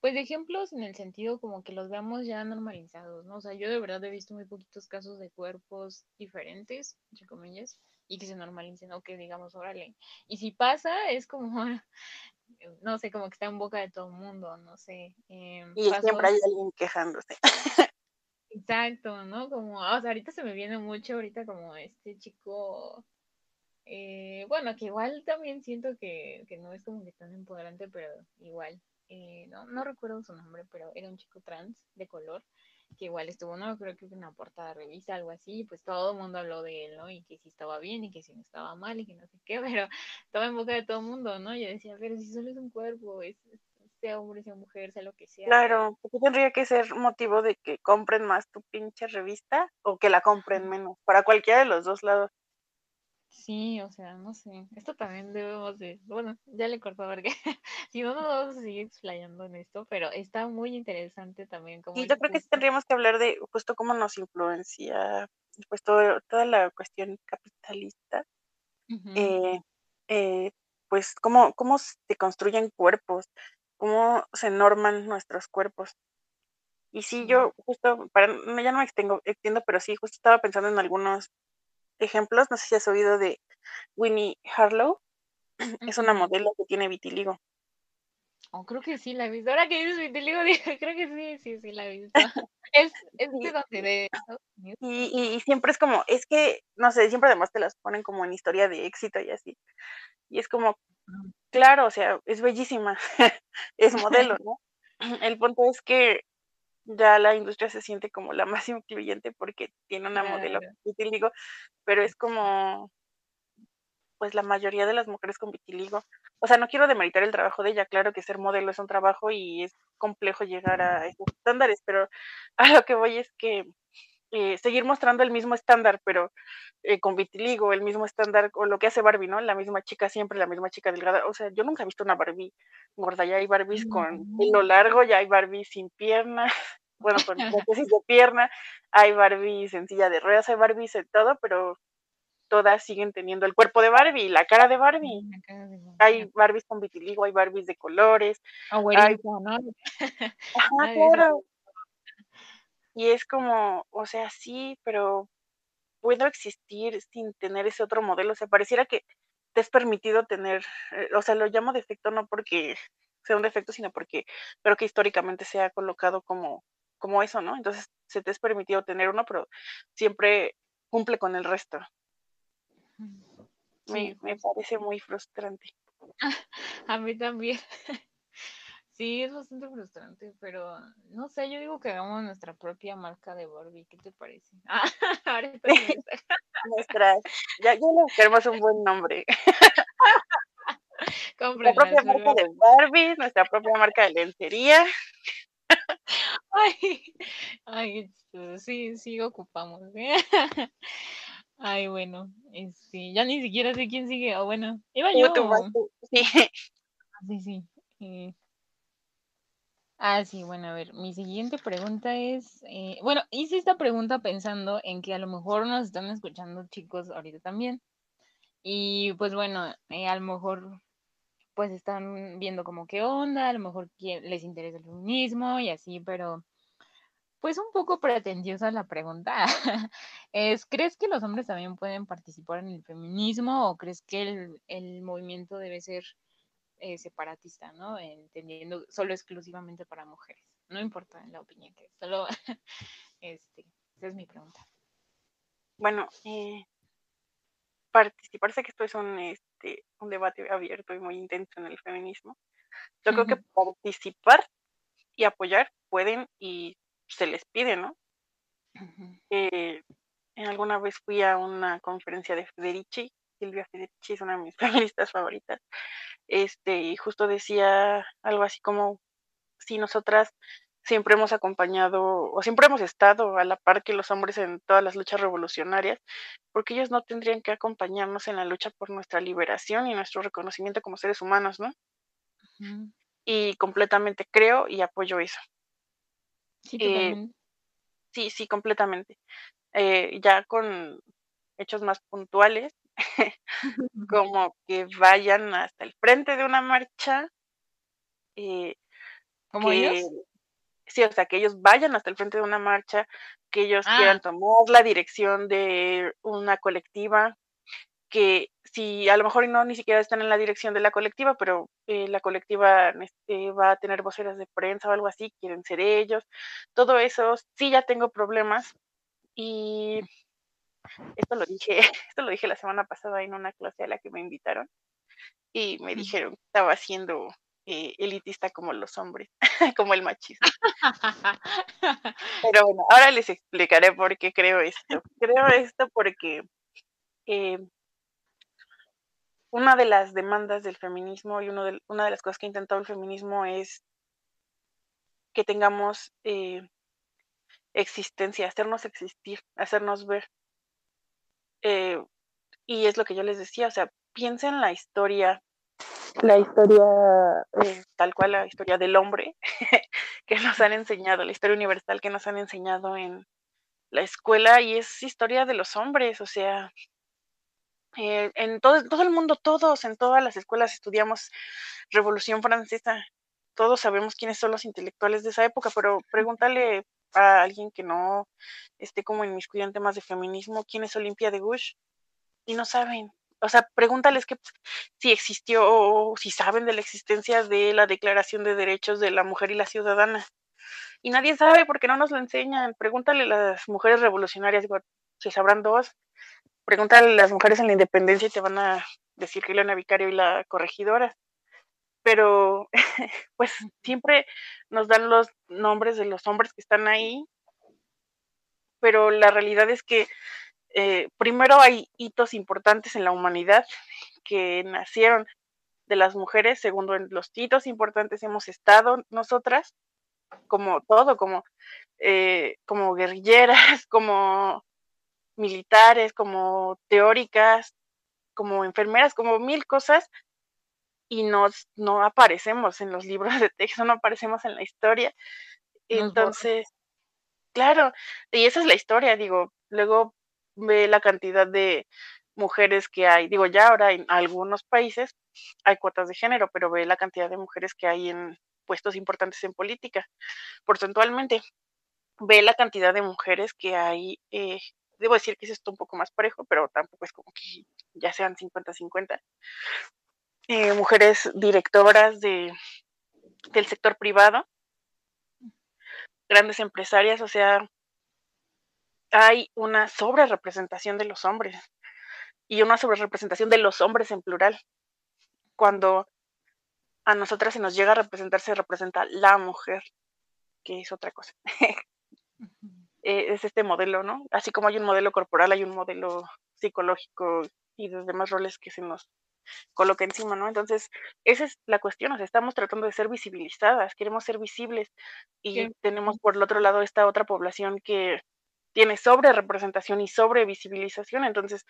pues de ejemplos en el sentido como que los veamos ya normalizados, ¿no? O sea, yo de verdad he visto muy poquitos casos de cuerpos diferentes, entre comillas, y que se normalicen o que digamos, órale. Y si pasa, es como, no sé, como que está en boca de todo el mundo, no sé. Em, y siempre hay alguien quejándose. Exacto, ¿no? Como, o sea, ahorita se me viene mucho, ahorita como este chico, eh, bueno, que igual también siento que, que no es como que tan empoderante, pero igual, eh, no, no recuerdo su nombre, pero era un chico trans de color, que igual estuvo, no creo que en una portada de revista, algo así, pues todo el mundo habló de él, ¿no? Y que si estaba bien y que si no estaba mal y que no sé qué, pero estaba en boca de todo el mundo, ¿no? Yo decía, pero si solo es un cuerpo, es, sea hombre, sea mujer, sea lo que sea. Claro, porque tendría que ser motivo de que compren más tu pinche revista o que la compren menos, para cualquiera de los dos lados. Sí, o sea, no sé. Esto también debemos de. Bueno, ya le corto porque si no, no vamos a seguir explayando en esto, pero está muy interesante también. Como y yo creo que tendríamos que hablar de justo cómo nos influencia pues todo, toda la cuestión capitalista. eh, eh, pues cómo, cómo se construyen cuerpos, cómo se norman nuestros cuerpos. Y sí, yo justo, para, ya no me extengo, extiendo, pero sí, justo estaba pensando en algunos ejemplos, no sé si has oído de Winnie Harlow, es una modelo que tiene vitiligo. Oh, creo que sí la he visto. Ahora que dices vitiligo, creo que sí, sí, sí la he visto. es, es de y, y, siempre es como, es que, no sé, siempre además te las ponen como en historia de éxito y así. Y es como, claro, o sea, es bellísima, es modelo, ¿no? El punto es que ya la industria se siente como la más incluyente porque tiene una modelo vitiligo, pero es como, pues la mayoría de las mujeres con vitiligo. O sea, no quiero demeritar el trabajo de ella, claro que ser modelo es un trabajo y es complejo llegar a esos estándares, pero a lo que voy es que eh, seguir mostrando el mismo estándar, pero eh, con vitiligo, el mismo estándar, o lo que hace Barbie, ¿no? La misma chica siempre, la misma chica delgada. O sea, yo nunca he visto una Barbie gorda, ya hay Barbies con pelo largo, ya hay Barbies sin piernas, bueno, con prótesis de pierna, hay Barbies en silla de ruedas, hay Barbies en todo, pero todas siguen teniendo el cuerpo de Barbie, la cara de Barbie. Hay Barbies con vitiligo, hay Barbies de colores. hay... ¿no? Ajá, claro. Y es como, o sea, sí, pero puedo existir sin tener ese otro modelo. O sea, pareciera que te es permitido tener, eh, o sea, lo llamo defecto no porque sea un defecto, sino porque creo que históricamente se ha colocado como, como eso, ¿no? Entonces se te es permitido tener uno, pero siempre cumple con el resto. Me, me parece muy frustrante. A mí también. Sí, es bastante frustrante, pero no sé, yo digo que hagamos nuestra propia marca de Barbie, ¿qué te parece? Ah, nuestra, ya, ya le queremos un buen nombre. nuestra propia marca de Barbie, nuestra propia marca de lencería. Ay, ay, este, sí, sí ocupamos. ¿eh? Ay, bueno, este, ya ni siquiera sé quién sigue, o bueno, iba yo. Sí. Sí, sí. Eh, Ah, sí, bueno, a ver, mi siguiente pregunta es, eh, bueno, hice esta pregunta pensando en que a lo mejor nos están escuchando chicos ahorita también. Y pues bueno, eh, a lo mejor pues están viendo como qué onda, a lo mejor les interesa el feminismo y así, pero pues un poco pretendiosa la pregunta. es, ¿crees que los hombres también pueden participar en el feminismo o crees que el, el movimiento debe ser eh, separatista, ¿no? Entendiendo solo exclusivamente para mujeres. No importa la opinión que solo, este, esa es mi pregunta. Bueno, eh, participar, sé que esto es un, este, un debate abierto y muy intenso en el feminismo. Yo creo que participar y apoyar pueden y se les pide, ¿no? Eh, en alguna vez fui a una conferencia de Federici, Silvia Federici es una de mis feministas favoritas, este, y justo decía algo así como si nosotras siempre hemos acompañado o siempre hemos estado a la par que los hombres en todas las luchas revolucionarias, porque ellos no tendrían que acompañarnos en la lucha por nuestra liberación y nuestro reconocimiento como seres humanos, ¿no? Y completamente creo y apoyo eso. Sí, eh, sí, sí, completamente. Eh, ya con hechos más puntuales, como que vayan hasta el frente de una marcha. Eh, ¿Como ellos? Sí, o sea, que ellos vayan hasta el frente de una marcha, que ellos quieran ah. tomar la dirección de una colectiva, que si a lo mejor no ni siquiera están en la dirección de la colectiva, pero eh, la colectiva este, va a tener voceras de prensa o algo así, quieren ser ellos, todo eso, sí ya tengo problemas y esto lo dije, esto lo dije la semana pasada en una clase a la que me invitaron y me dijeron que estaba siendo eh, elitista como los hombres, como el machismo. Pero bueno, ahora les explicaré por qué creo esto. Creo esto porque eh, una de las demandas del feminismo y uno de, una de las cosas que ha intentado el feminismo es que tengamos eh, existencia, hacernos existir, hacernos ver. Eh, y es lo que yo les decía, o sea, piensen la historia, la historia eh, tal cual, la historia del hombre que nos han enseñado, la historia universal que nos han enseñado en la escuela y es historia de los hombres, o sea, eh, en todo, todo el mundo, todos, en todas las escuelas estudiamos Revolución Francesa, todos sabemos quiénes son los intelectuales de esa época, pero pregúntale a alguien que no esté como en mis en temas de feminismo, quién es Olimpia de Gush, y no saben. O sea, pregúntales que si existió o si saben de la existencia de la Declaración de Derechos de la Mujer y la Ciudadana. Y nadie sabe porque no nos lo enseñan. Pregúntale a las mujeres revolucionarias, si sabrán dos. Pregúntale a las mujeres en la independencia y te van a decir que Leona Vicario y la corregidora pero pues siempre nos dan los nombres de los hombres que están ahí, pero la realidad es que eh, primero hay hitos importantes en la humanidad que nacieron de las mujeres, segundo en los hitos importantes hemos estado nosotras, como todo, como, eh, como guerrilleras, como militares, como teóricas, como enfermeras, como mil cosas y nos, no aparecemos en los libros de texto, no aparecemos en la historia. Entonces, claro, y esa es la historia, digo, luego ve la cantidad de mujeres que hay, digo, ya ahora en algunos países hay cuotas de género, pero ve la cantidad de mujeres que hay en puestos importantes en política, porcentualmente. Ve la cantidad de mujeres que hay, eh, debo decir que es esto un poco más parejo, pero tampoco es como que ya sean 50-50, eh, mujeres directoras de, del sector privado, grandes empresarias, o sea, hay una sobre representación de los hombres y una sobre representación de los hombres en plural. Cuando a nosotras se nos llega a representar, se representa la mujer, que es otra cosa. Eh, es este modelo, ¿no? Así como hay un modelo corporal, hay un modelo psicológico y de demás roles que se nos coloca encima, ¿no? Entonces, esa es la cuestión, o sea, estamos tratando de ser visibilizadas, queremos ser visibles y tenemos por el otro lado esta otra población que tiene sobre representación y sobre visibilización. Entonces,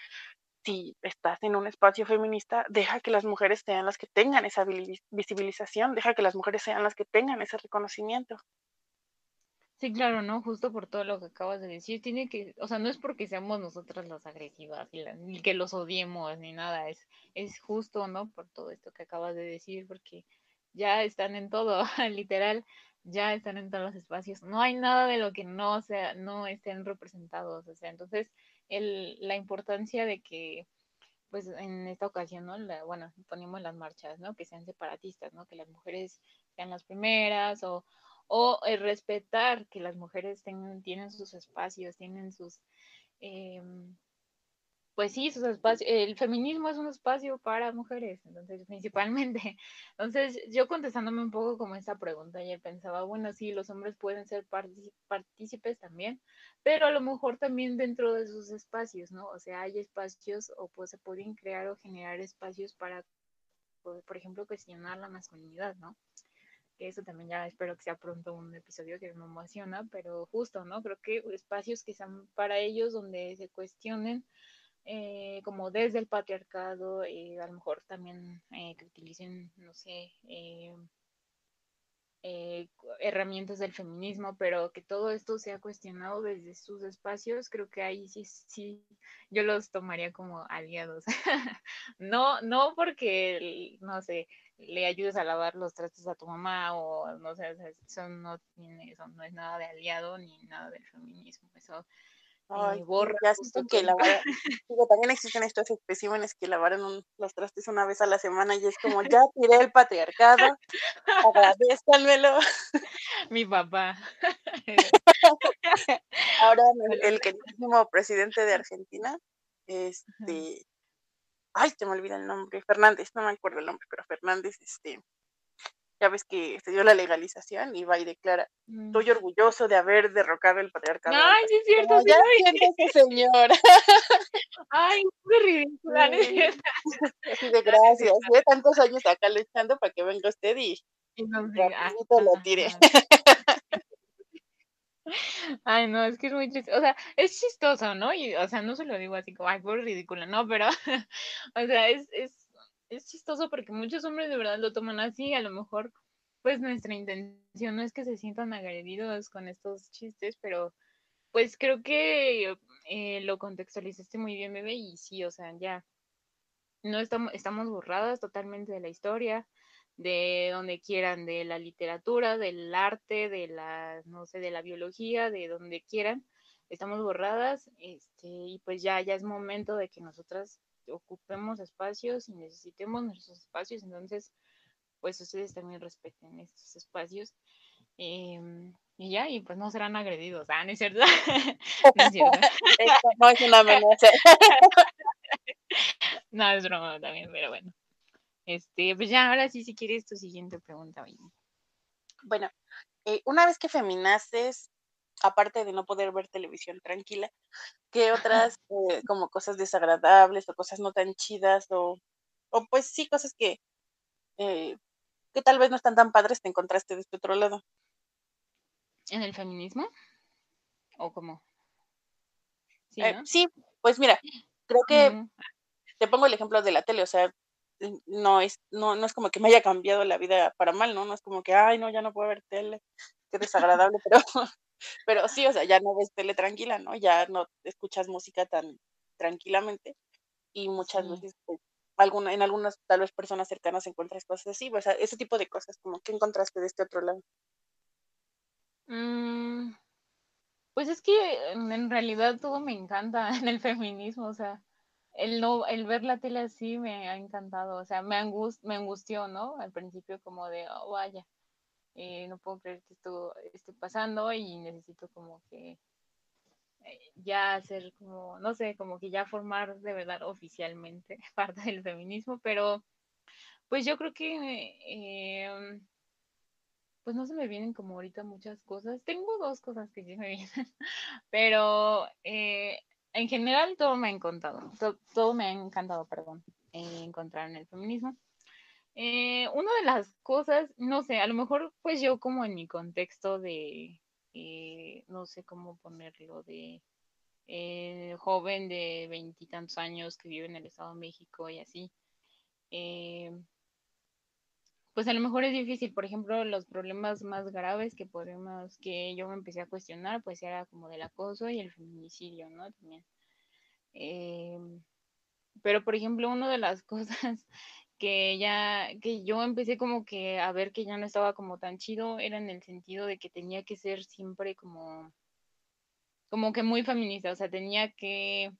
si estás en un espacio feminista, deja que las mujeres sean las que tengan esa visibilización, deja que las mujeres sean las que tengan ese reconocimiento. Sí, claro, ¿no? Justo por todo lo que acabas de decir, tiene que, o sea, no es porque seamos nosotras las agresivas y ni que los odiemos ni nada, es, es justo, ¿no? Por todo esto que acabas de decir, porque ya están en todo, literal, ya están en todos los espacios, no hay nada de lo que no sea, no estén representados, o sea, entonces el, la importancia de que pues en esta ocasión, ¿no? La, bueno, ponemos las marchas, ¿no? Que sean separatistas, ¿no? Que las mujeres sean las primeras o, o el respetar que las mujeres tengan, tienen sus espacios, tienen sus, em, pues sí, sus espacios, el feminismo es un espacio para mujeres, entonces principalmente. Entonces yo contestándome un poco como esta pregunta, ayer pensaba, bueno, sí, los hombres pueden ser partícipes también, pero a lo mejor también dentro de sus espacios, ¿no? O sea, hay espacios o pues se pueden crear o generar espacios para, por ejemplo, cuestionar la masculinidad, ¿no? Que eso también ya espero que sea pronto un episodio que me emociona, pero justo, ¿no? Creo que espacios que sean para ellos donde se cuestionen eh, como desde el patriarcado, eh, a lo mejor también eh, que utilicen, no sé, herramientas del feminismo, pero que todo esto sea cuestionado desde sus espacios, creo que ahí sí, sí, yo los tomaría como aliados. no, no porque, no sé, le ayudes a lavar los trastes a tu mamá o no sé, eso no tiene, eso no es nada de aliado ni nada del feminismo, eso Ay, borra. Ya que también existen estos especímenes que lavaron los trastes una vez a la semana y es como, ya tiré el patriarcado, agradezcanmelo. Mi papá. Ahora el, queridísimo presidente de Argentina, este, ay, se me olvida el nombre, Fernández, no me acuerdo el nombre, pero Fernández, este, ya ves que se dio la legalización y va y declara, mm. estoy orgulloso de haber derrocado el patriarcado. Ay, sí es cierto. ya siéntese, señor. Ay, qué ridícula, Así de gracias. Llevo tantos años acá luchando para que venga usted y, y no lo tire. Ay, no, es que es muy triste. O sea, es chistoso, ¿no? Y, o sea, no se lo digo así como, ay, fue ridícula, no, pero, o sea, es, es, es chistoso porque muchos hombres de verdad lo toman así. A lo mejor, pues nuestra intención no es que se sientan agredidos con estos chistes, pero pues creo que eh, lo contextualizaste muy bien, bebé, y sí, o sea, ya no estamos, estamos borradas totalmente de la historia de donde quieran, de la literatura, del arte, de la, no sé, de la biología, de donde quieran, estamos borradas, este, y pues ya, ya es momento de que nosotras ocupemos espacios y necesitemos nuestros espacios, entonces, pues ustedes también respeten estos espacios. Em, y ya, y pues no serán agredidos, ¿ah? ¿No es cierto? no es cierto. no es una amenaza. no, es broma también, pero bueno. Este, pues ya, ahora sí, si quieres tu siguiente pregunta. Bueno, eh, una vez que feminaces, aparte de no poder ver televisión tranquila, ¿qué otras eh, como cosas desagradables o cosas no tan chidas o, o pues sí, cosas que, eh, que tal vez no están tan padres te encontraste de este otro lado? ¿En el feminismo? ¿O cómo? Sí, sí pues mira, creo que te pongo el ejemplo de la tele, o sea, no es, no, no es como que me haya cambiado la vida para mal, ¿no? No es como que, ay, no, ya no puedo ver tele, qué desagradable, pero, pero sí, o sea, ya no ves tele tranquila, ¿no? Ya no escuchas música tan tranquilamente y muchas veces, pues, alguna, en algunas tal vez personas cercanas encuentras cosas así, o sea, ese tipo de cosas, como, ¿qué encontraste de este otro lado? Mm, pues es que en realidad todo me encanta en el feminismo, o sea, el, no, el ver la tele así me ha encantado, o sea, me, angust, me angustió, ¿no? Al principio como de, oh, vaya, eh, no puedo creer que esto esté pasando y necesito como que eh, ya hacer como, no sé, como que ya formar de verdad oficialmente parte del feminismo, pero pues yo creo que, eh, pues no se me vienen como ahorita muchas cosas. Tengo dos cosas que sí me vienen, pero en general todo me ha encantado, todo, me ha encantado, perdón, encontrar en el feminismo. Eh, una de las cosas, no sé, a lo mejor pues yo como en mi contexto de, eh, no sé cómo ponerlo, de eh, joven de veintitantos años que vive en el Estado de México y así. Eh, pues a lo mejor es difícil, por ejemplo, los problemas más graves que podemos, que yo me empecé a cuestionar, pues era como del acoso y el feminicidio, ¿no? También. pero, por ejemplo, una de las cosas que ya, que yo empecé como que a ver que ya no estaba como tan chido, era en el sentido de que tenía que ser siempre como, como que muy feminista, o sea, tenía que,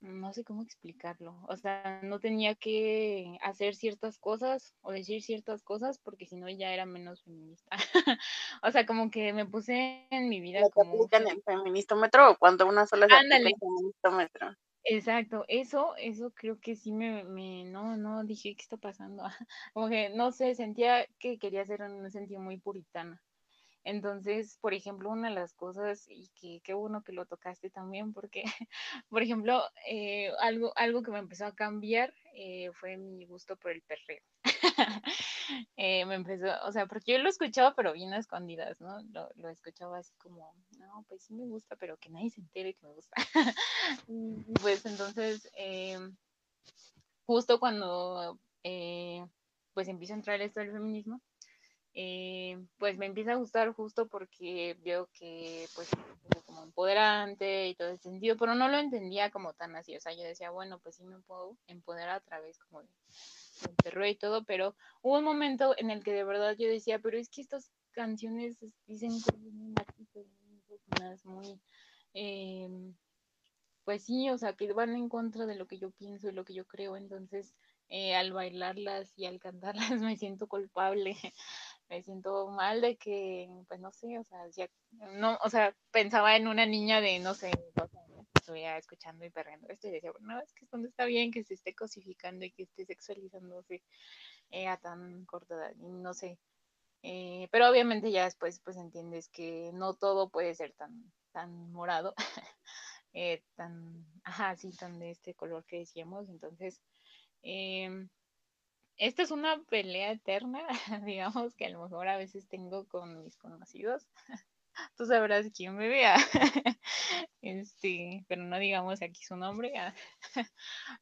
no sé cómo explicarlo, o sea, no tenía que hacer ciertas cosas o decir ciertas cosas porque si no ya era menos feminista. o sea, como que me puse en mi vida como... en el feministómetro o cuando una sola se Ándale. el feministómetro? Exacto, eso, eso creo que sí me, me, no, no, dije, ¿qué está pasando? Como que, no sé, sentía que quería ser un sentido muy puritana. Entonces, por ejemplo, una de las cosas, y que qué bueno que lo tocaste también, porque, por ejemplo, eh, algo, algo que me empezó a cambiar eh, fue mi gusto por el perreo. Eh, me empezó, o sea, porque yo lo escuchaba, pero bien a escondidas, ¿no? Lo, escuchaba así como, no, pues sí me gusta, pero que nadie se entere que me gusta. pues entonces, justo cuando, pues empiezo a entrar esto del feminismo, eh, pues me empieza a gustar justo porque veo que pues es como empoderante y todo ese sentido, pero no lo entendía como tan así, o sea, yo decía, bueno, pues sí me puedo empoderar a través como de, perro y todo, pero hubo un momento en el que de verdad yo decía, pero es que estas canciones dicen cosas muy muy, eh, pues sí, o sea, que van en contra de lo que yo pienso y lo que yo creo, entonces eh, al bailarlas y al cantarlas me siento culpable me siento mal de que, pues no sé, o sea, no, o sea, pensaba en una niña de, no sé, estuviera escuchando y perreando esto y decía, bueno, no, es que no está bien que se esté cosificando y que esté sexualizándose eh, a tan corta edad, y no sé. Eh, pero obviamente ya después pues entiendes que no todo puede ser tan, tan morado, eh, tan, ajá, sí, tan de este color que decíamos, entonces, eh, esta es una pelea eterna, digamos, que a lo mejor a veces tengo con mis conocidos. Tú sabrás quién me vea. Este, pero no digamos aquí su nombre.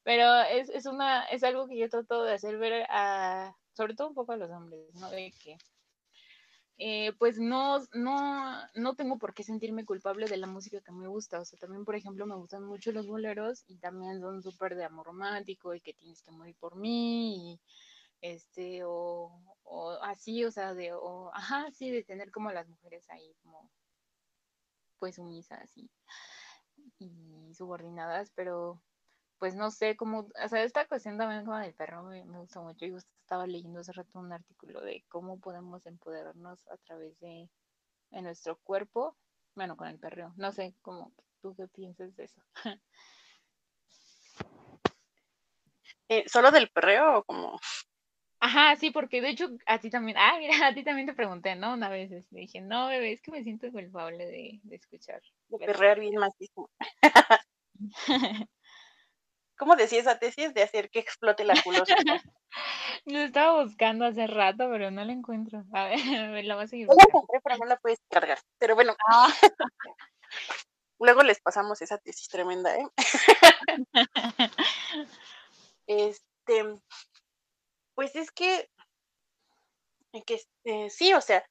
Pero es, es una, es algo que yo trato de hacer ver a, sobre todo un poco a los hombres, ¿no? De que eh, pues no, no, no tengo por qué sentirme culpable de la música que me gusta. O sea, también, por ejemplo, me gustan mucho los boleros y también son súper de amor romántico y que tienes que morir por mí y este, o, o así, o sea, de, o, ajá, sí, de tener como las mujeres ahí como, pues sumisas y, y subordinadas, pero pues no sé cómo, o sea, esta cuestión también como del perro me, me gusta mucho. y estaba leyendo hace rato un artículo de cómo podemos empoderarnos a través de, de nuestro cuerpo, bueno, con el perro. No sé, cómo tú qué piensas de eso. Eh, ¿Solo del perreo o como Ajá, sí, porque de hecho a ti también, ah, mira, a ti también te pregunté, ¿no? Una vez este, dije, no, bebé, es que me siento culpable de, de escuchar. De perrear bien macizo. ¿Cómo decía esa tesis de hacer que explote la culosa? Lo estaba buscando hace rato, pero no la encuentro. A ver, la voy a seguir. No la encontré, pero no la puedes cargar. Pero bueno. Ah. Luego les pasamos esa tesis tremenda, ¿eh? este, pues es que, que eh, sí, o sea,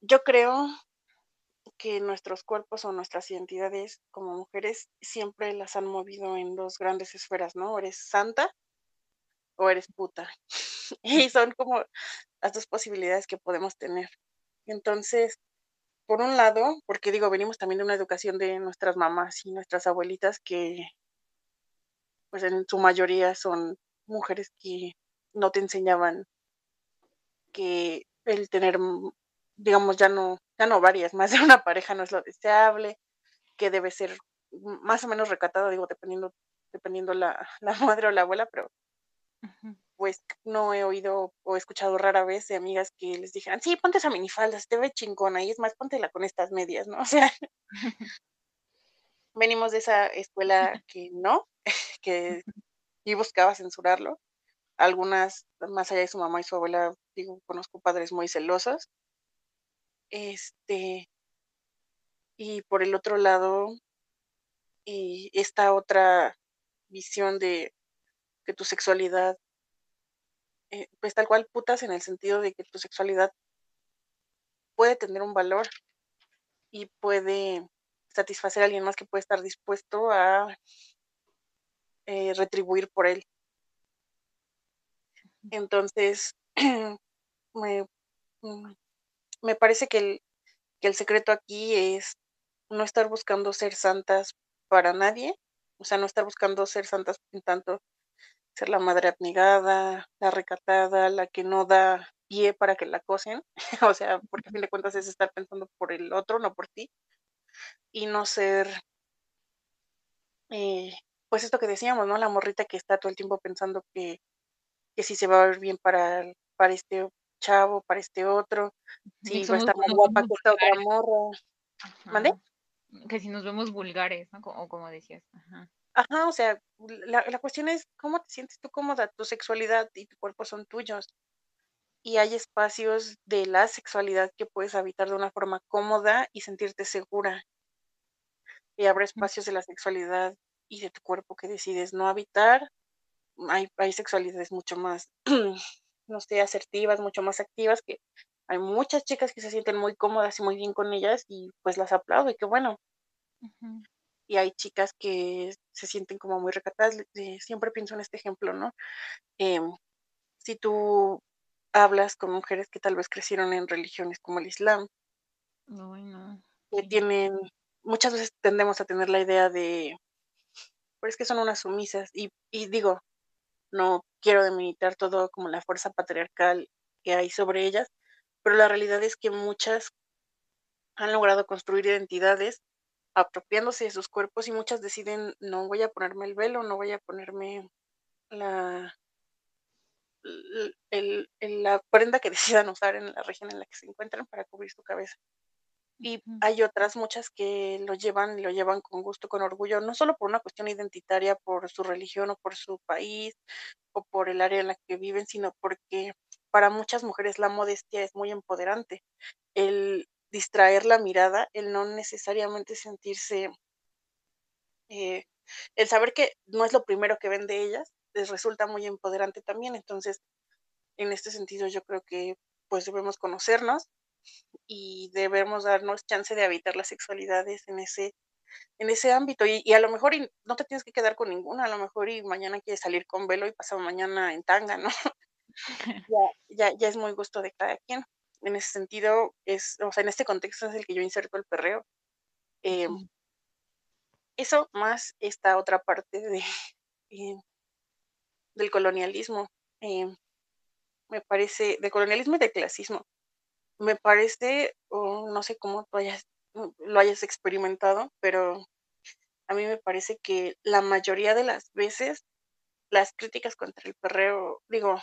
yo creo que nuestros cuerpos o nuestras identidades como mujeres siempre las han movido en dos grandes esferas, ¿no? Eres santa o eres puta. y son como las dos posibilidades que podemos tener. Entonces, por un lado, porque digo, venimos también de una educación de nuestras mamás y nuestras abuelitas que, pues en su mayoría son mujeres que no te enseñaban que el tener, digamos, ya no, ya no varias, más de una pareja no es lo deseable, que debe ser más o menos recatado, digo, dependiendo, dependiendo la, la madre o la abuela, pero pues no he oído o escuchado rara vez de amigas que les dijeran, sí, ponte esa minifalda, se te ve chingona, y es más, póntela con estas medias, ¿no? O sea, venimos de esa escuela que no, que y buscaba censurarlo, algunas, más allá de su mamá y su abuela, digo, conozco padres muy celosos. Este, y por el otro lado, y esta otra visión de que tu sexualidad, eh, pues tal cual putas en el sentido de que tu sexualidad puede tener un valor y puede satisfacer a alguien más que puede estar dispuesto a eh, retribuir por él. Entonces, me, mm, me parece que el, que el secreto aquí es no estar buscando ser santas para nadie, o sea, no estar buscando ser santas en tanto ser la madre abnegada, la recatada, la que no da pie para que la cosen, o sea, porque a fin de cuentas es estar pensando por el otro, no por ti, y no ser, eh, pues esto que decíamos, ¿no? La morrita que está todo el tiempo pensando que, que si se va a ver bien para, para este chavo, para este otro, si va a estar más guapa que esta otra morra. ¿Mande? Que si nos vemos vulgares, ¿no? O como decías. Ajá. Ajá, o sea, la, la cuestión es cómo te sientes tú cómoda, tu sexualidad y tu cuerpo son tuyos. Y hay espacios de la sexualidad que puedes habitar de una forma cómoda y sentirte segura. Y habrá espacios de la sexualidad y de tu cuerpo que decides no habitar. Hay, hay sexualidades mucho más, no sé, asertivas, mucho más activas, que hay muchas chicas que se sienten muy cómodas y muy bien con ellas y pues las aplaudo y qué bueno. Y hay chicas que se sienten como muy recatadas. siempre pienso en este ejemplo, ¿no? Em, si tú hablas con mujeres que tal vez crecieron en religiones como el Islam, que tienen, muchas veces tendemos a tener la idea de, pues que son unas sumisas, y, y digo, no quiero demilitar todo como la fuerza patriarcal que hay sobre ellas, pero la realidad es que muchas han logrado construir identidades apropiándose de sus cuerpos y muchas deciden no voy a ponerme el velo, no voy a ponerme la, la prenda que decidan usar en la región en la que se encuentran para cubrir su cabeza. Y hay otras muchas que lo llevan y lo llevan con gusto, con orgullo, no solo por una cuestión identitaria, por su religión o por su país o por el área en la que viven, sino porque para muchas mujeres la modestia es muy empoderante. El distraer la mirada, el no necesariamente sentirse, eh, el saber que no es lo primero que ven de ellas, les resulta muy empoderante también. Entonces, en este sentido, yo creo que pues debemos conocernos y debemos darnos chance de habitar las sexualidades en ese en ese ámbito y, a lo mejor no te tienes que quedar con ninguna, a lo mejor y mañana quieres salir con velo y pasado mañana en tanga, ¿no? ya, ya, ya es muy gusto de cada quien. En ese sentido, es, o sea, en este contexto es el que yo inserto el perreo. Eh, eso más esta otra parte de, eh, del colonialismo. Eh, me parece, de colonialismo y de clasismo. Me parece, no sé cómo lo hayas experimentado, pero a mí me parece que la mayoría de las veces las críticas contra el perreo, digo,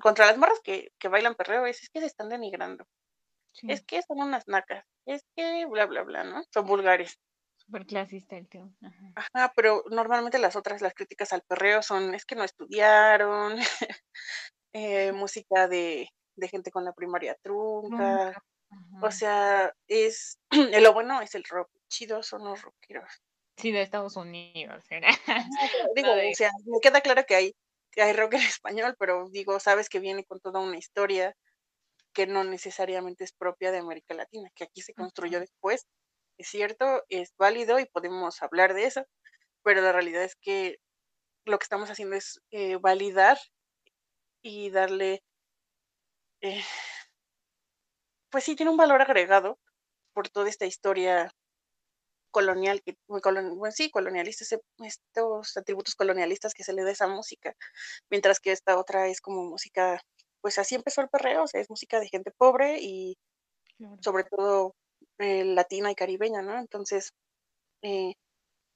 contra las morras que, bailan perreo, es, que se están denigrando. Es que son unas nacas, es que bla, bla, bla, ¿no? Son vulgares. Súper clasista el tema. Ajá. pero normalmente las otras, las críticas al perreo son, es que no estudiaron, eh, música de, de, gente con la primaria trunca. O sea, es, lo bueno es el rock, chido son los rockeros. Sí, de Estados Unidos. Digo, o sea, me queda claro que hay, que hay rock en español, pero digo, sabes que viene con toda una historia que no necesariamente es propia de América Latina, que aquí se construyó después es cierto, es válido y podemos hablar de eso, pero la realidad es que lo que estamos haciendo es eh, validar y darle, eh, pues sí, tiene un valor agregado por toda esta historia colonial, que, bueno, sí, colonialistas, estos atributos colonialistas que se le da a esa música, mientras que esta otra es como música, pues así empezó el perreo, o sea, es música de gente pobre y sobre todo eh, latina y caribeña, ¿no? Entonces, eh,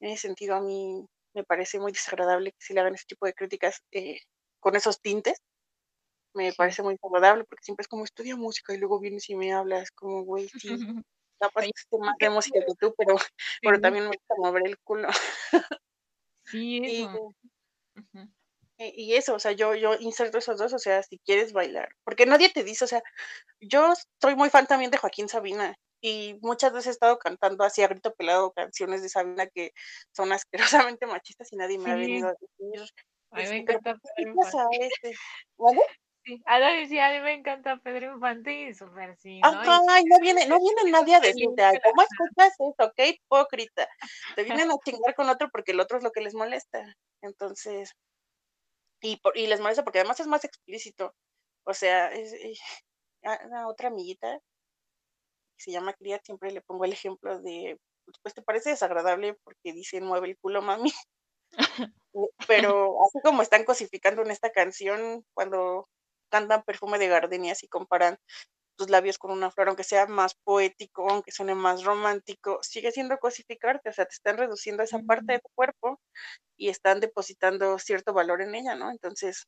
en ese sentido a mí me parece muy desagradable que se le hagan ese tipo de críticas eh, con esos tintes. Me parece muy incomodable porque siempre es como estudia música y luego vienes y me hablas como, güey, sí, capaz que esté más de música que tú, pero, pero también me gusta mover el culo. Sí, eso. y eso, o sea, yo, yo inserto esos dos, o sea, si quieres bailar, porque nadie te dice, o sea, yo soy muy fan también de Joaquín Sabina y muchas veces he estado cantando así a grito pelado canciones de Sabina que son asquerosamente machistas y nadie me ha venido a decir. A mí me este, encanta ¿qué pasa, este? ¿Vale? Sí, Ada decía, a mí me encanta Pedro Infante y súper sí, ¿no? Ajá, y no viene, no viene nadie a decirte, ¿cómo escuchas eso? Qué hipócrita. Te vienen a chingar con otro porque el otro es lo que les molesta. Entonces, y, por- y les molesta porque además es más explícito. O sea, es, eh, a otra amiguita que se llama Cría, siempre le pongo el ejemplo de, pues te parece desagradable porque dicen mueve el culo, mami. Pero así como están cosificando en esta canción, cuando cantan perfume de gardenias y comparan tus labios con una flor, aunque sea más poético, aunque suene más romántico, sigue siendo cosificarte, o sea, te están reduciendo esa parte de tu cuerpo y están depositando cierto valor en ella, ¿no? Entonces,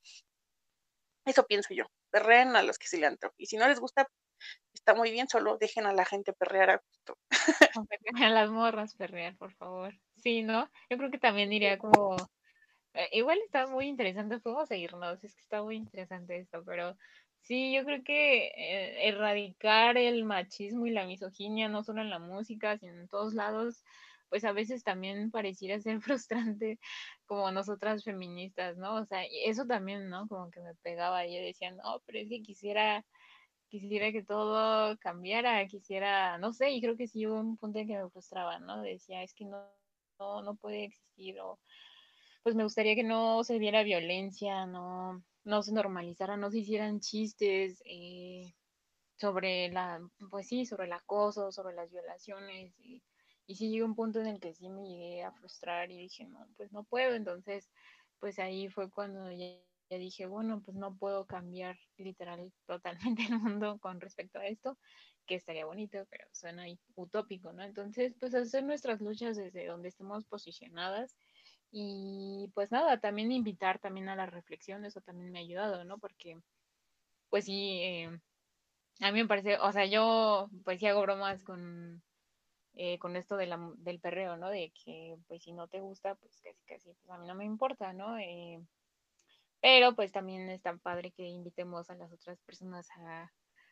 eso pienso yo. Perreen a los que se le antoje. Y si no les gusta, está muy bien, solo dejen a la gente perrear a gusto. A las morras perrear, por favor. Sí, ¿no? Yo creo que también iría como... eh, igual está muy interesante, podemos seguirnos, es que está muy interesante esto, pero sí, yo creo que eh, erradicar el machismo y la misoginia, no solo en la música, sino en todos lados, pues a veces también pareciera ser frustrante como nosotras feministas, ¿no? O sea, eso también, ¿no? Como que me pegaba, y yo decía, no, pero es que quisiera quisiera que todo cambiara, quisiera, no sé, y creo que sí hubo un punto en que me frustraba, ¿no? Decía, es que no, no, no puede existir, o pues me gustaría que no se viera violencia, no, no se normalizara, no se hicieran chistes eh, sobre la, pues sí, sobre el acoso, sobre las violaciones, y, y sí llegó un punto en el que sí me llegué a frustrar y dije, no, pues no puedo, entonces, pues ahí fue cuando ya ya dije, bueno, pues no puedo cambiar literal totalmente el mundo con respecto a esto, que estaría bonito, pero suena utópico, ¿no? Entonces, pues hacer nuestras luchas desde donde estemos posicionadas y pues nada, también invitar también a la reflexión, eso también me ha ayudado, ¿no? Porque pues sí, eh, a mí me parece, o sea, yo pues sí hago bromas con, eh, con esto del perreo, ¿no? De que pues si no te gusta, pues casi casi, pues a mí no me importa, ¿no? Eh, pero pues también está padre que invitemos a las otras personas a,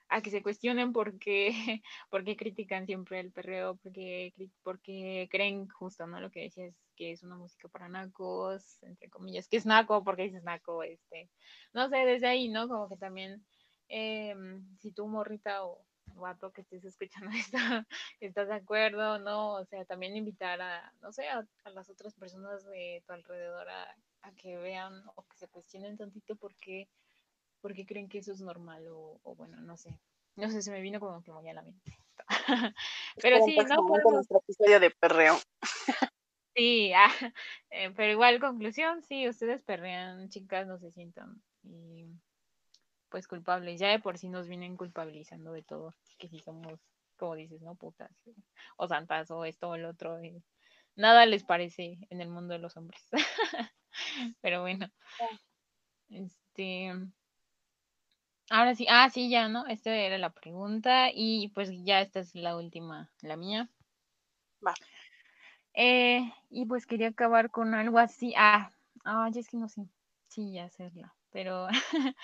a que se cuestionen por qué, critican siempre el perreo, porque, porque creen justo, ¿no? Lo que decías, que es una música para nacos, entre comillas, que es naco, porque dices naco, este, no sé, desde ahí, ¿no? Como que también, eh, si tú morrita o guato que estés escuchando esto, estás de acuerdo, ¿no? O sea, también invitar a, no sé, a, a las otras personas de tu alrededor a, a, que vean o que se cuestionen tantito por qué, por qué creen que eso es normal o, o, bueno, no sé. No sé, se me vino como que muy a la mente. pero sí, no podemos... nuestro episodio de perreo. Sí, ah, eh, pero igual conclusión, sí, ustedes perrean, chicas, no se sientan y pues culpables. Ya de por sí nos vienen culpabilizando de todo, que si somos, como dices, ¿no? Putas, o santas, o esto o el otro. Y nada les parece en el mundo de los hombres. Pero bueno. Este. Ahora sí, ah, sí, ya, ¿no? Esta era la pregunta. Y pues ya esta es la última, la mía. Va. Eh, y pues quería acabar con algo así. Ah, ya es que no sé. Sí, ya hacerla. Pero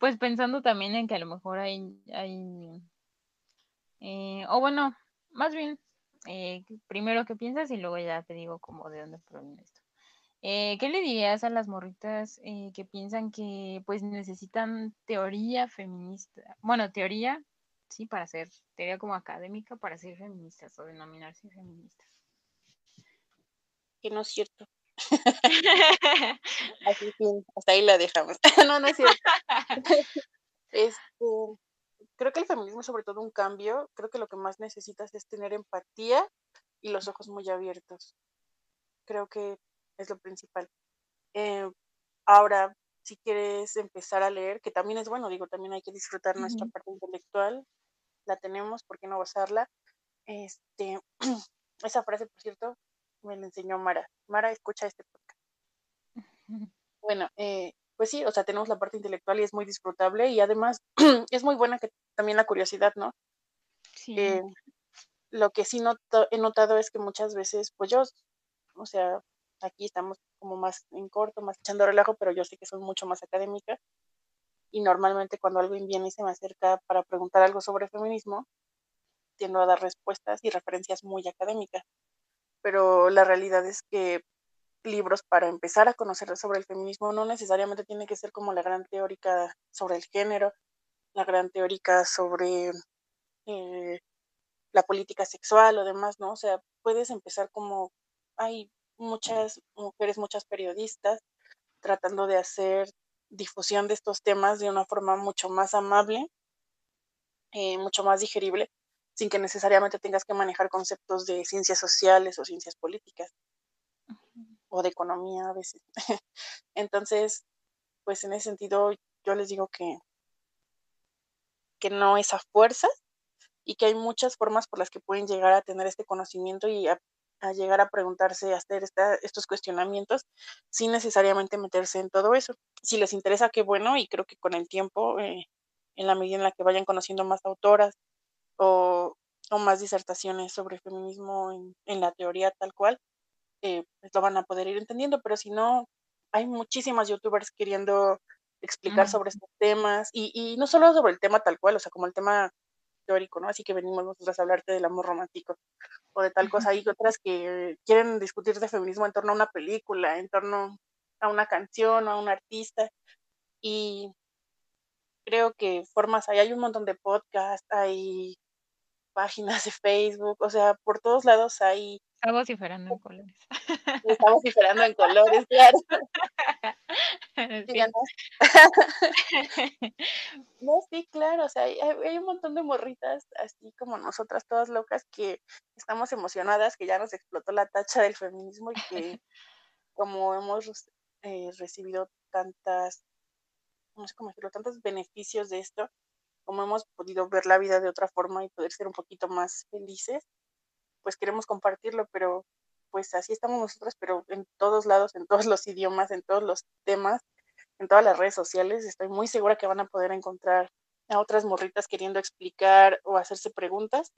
pues pensando también en que a lo mejor hay, hay eh, o bueno, más bien, eh, primero qué piensas y luego ya te digo como de dónde proviene esto. Eh, ¿Qué le dirías a las morritas eh, que piensan que pues necesitan teoría feminista? Bueno, teoría, sí, para ser, teoría como académica para ser feministas o denominarse feministas. Que no es cierto. Así, fin, hasta ahí la dejamos. no, no es cierto. este, creo que el feminismo es sobre todo un cambio. Creo que lo que más necesitas es tener empatía y los ojos muy abiertos. Creo que es lo principal. Eh, ahora, si quieres empezar a leer, que también es bueno, digo, también hay que disfrutar nuestra parte intelectual, la tenemos, ¿por qué no basarla? Este, esa frase, por cierto, me la enseñó Mara. Mara, escucha este podcast. Bueno, eh, pues sí, o sea, tenemos la parte intelectual y es muy disfrutable y además es muy buena que también la curiosidad, ¿no? Sí. Eh, lo que sí noto, he notado es que muchas veces, pues yo, o sea, aquí estamos como más en corto, más echando relajo, pero yo sé que soy mucho más académica. Y normalmente cuando alguien viene y se me acerca para preguntar algo sobre feminismo, tiendo a dar respuestas y referencias muy académicas. Pero la realidad es que libros para empezar a conocer sobre el feminismo no necesariamente tiene que ser como la gran teórica sobre el género, la gran teórica sobre eh, la política sexual o demás, ¿no? O sea, puedes empezar como hay muchas mujeres, muchas periodistas tratando de hacer difusión de estos temas de una forma mucho más amable, eh, mucho más digerible, sin que necesariamente tengas que manejar conceptos de ciencias sociales o ciencias políticas o de economía a veces. Entonces, pues en ese sentido, yo les digo que, que no es a fuerza y que hay muchas formas por las que pueden llegar a tener este conocimiento y a, llegar a preguntarse, a hacer estos cuestionamientos sin necesariamente meterse en todo eso. Si les interesa, qué bueno, y creo que con el tiempo, eh, en la medida en la que vayan conociendo más autoras o, o más disertaciones sobre feminismo en, en la teoría tal cual, eh, pues lo van a poder ir entendiendo, pero si no, hay muchísimas youtubers queriendo explicar sobre estos temas y, y, no solo sobre el tema tal cual, o sea, como el tema teórico, ¿no? Así que venimos nosotros a hablarte del amor romántico o de tal cosa. Hay otras que quieren discutir de feminismo en torno a una película, en torno a una canción o a un artista y creo que formas hay, hay un montón de podcasts, hay páginas de Facebook, o sea, por todos lados hay Está vociferando en colores. Está vociferando en colores, claro. Sí. No, sí, claro, o sea, hay, hay, un montón de morritas, así como nosotras, todas locas, que estamos emocionadas, que ya nos explotó la tacha del feminismo y que como hemos eh, recibido tantas, no sé cómo decirlo, tantos beneficios de esto, como hemos podido ver la vida de otra forma y poder ser un poquito más felices, pues queremos compartirlo, pero pues así estamos nosotros, pero en todos lados, en todos los idiomas, en todos los temas, en todas las redes sociales, estoy muy segura que van a poder encontrar a otras morritas queriendo explicar o hacerse preguntas.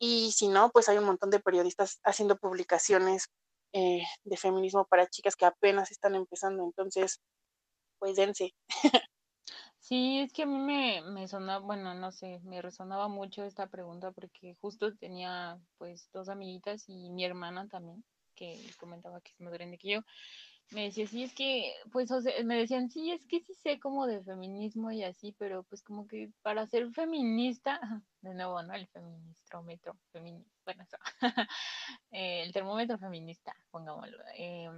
Y si no, pues hay un montón de periodistas haciendo publicaciones eh, de feminismo para chicas que apenas están empezando. Entonces, pues dense. Sí, es que a mí me, me sonaba, bueno, no sé, me resonaba mucho esta pregunta porque justo tenía pues dos amiguitas y mi hermana también, que comentaba que es más grande que yo, me decía, sí, es que, pues, o sea, me decían, sí, es que sí sé como de feminismo y así, pero pues como que para ser feminista, de nuevo, ¿no? El feministrómetro, feminista, bueno, el termómetro feminista, pongámoslo. Eh,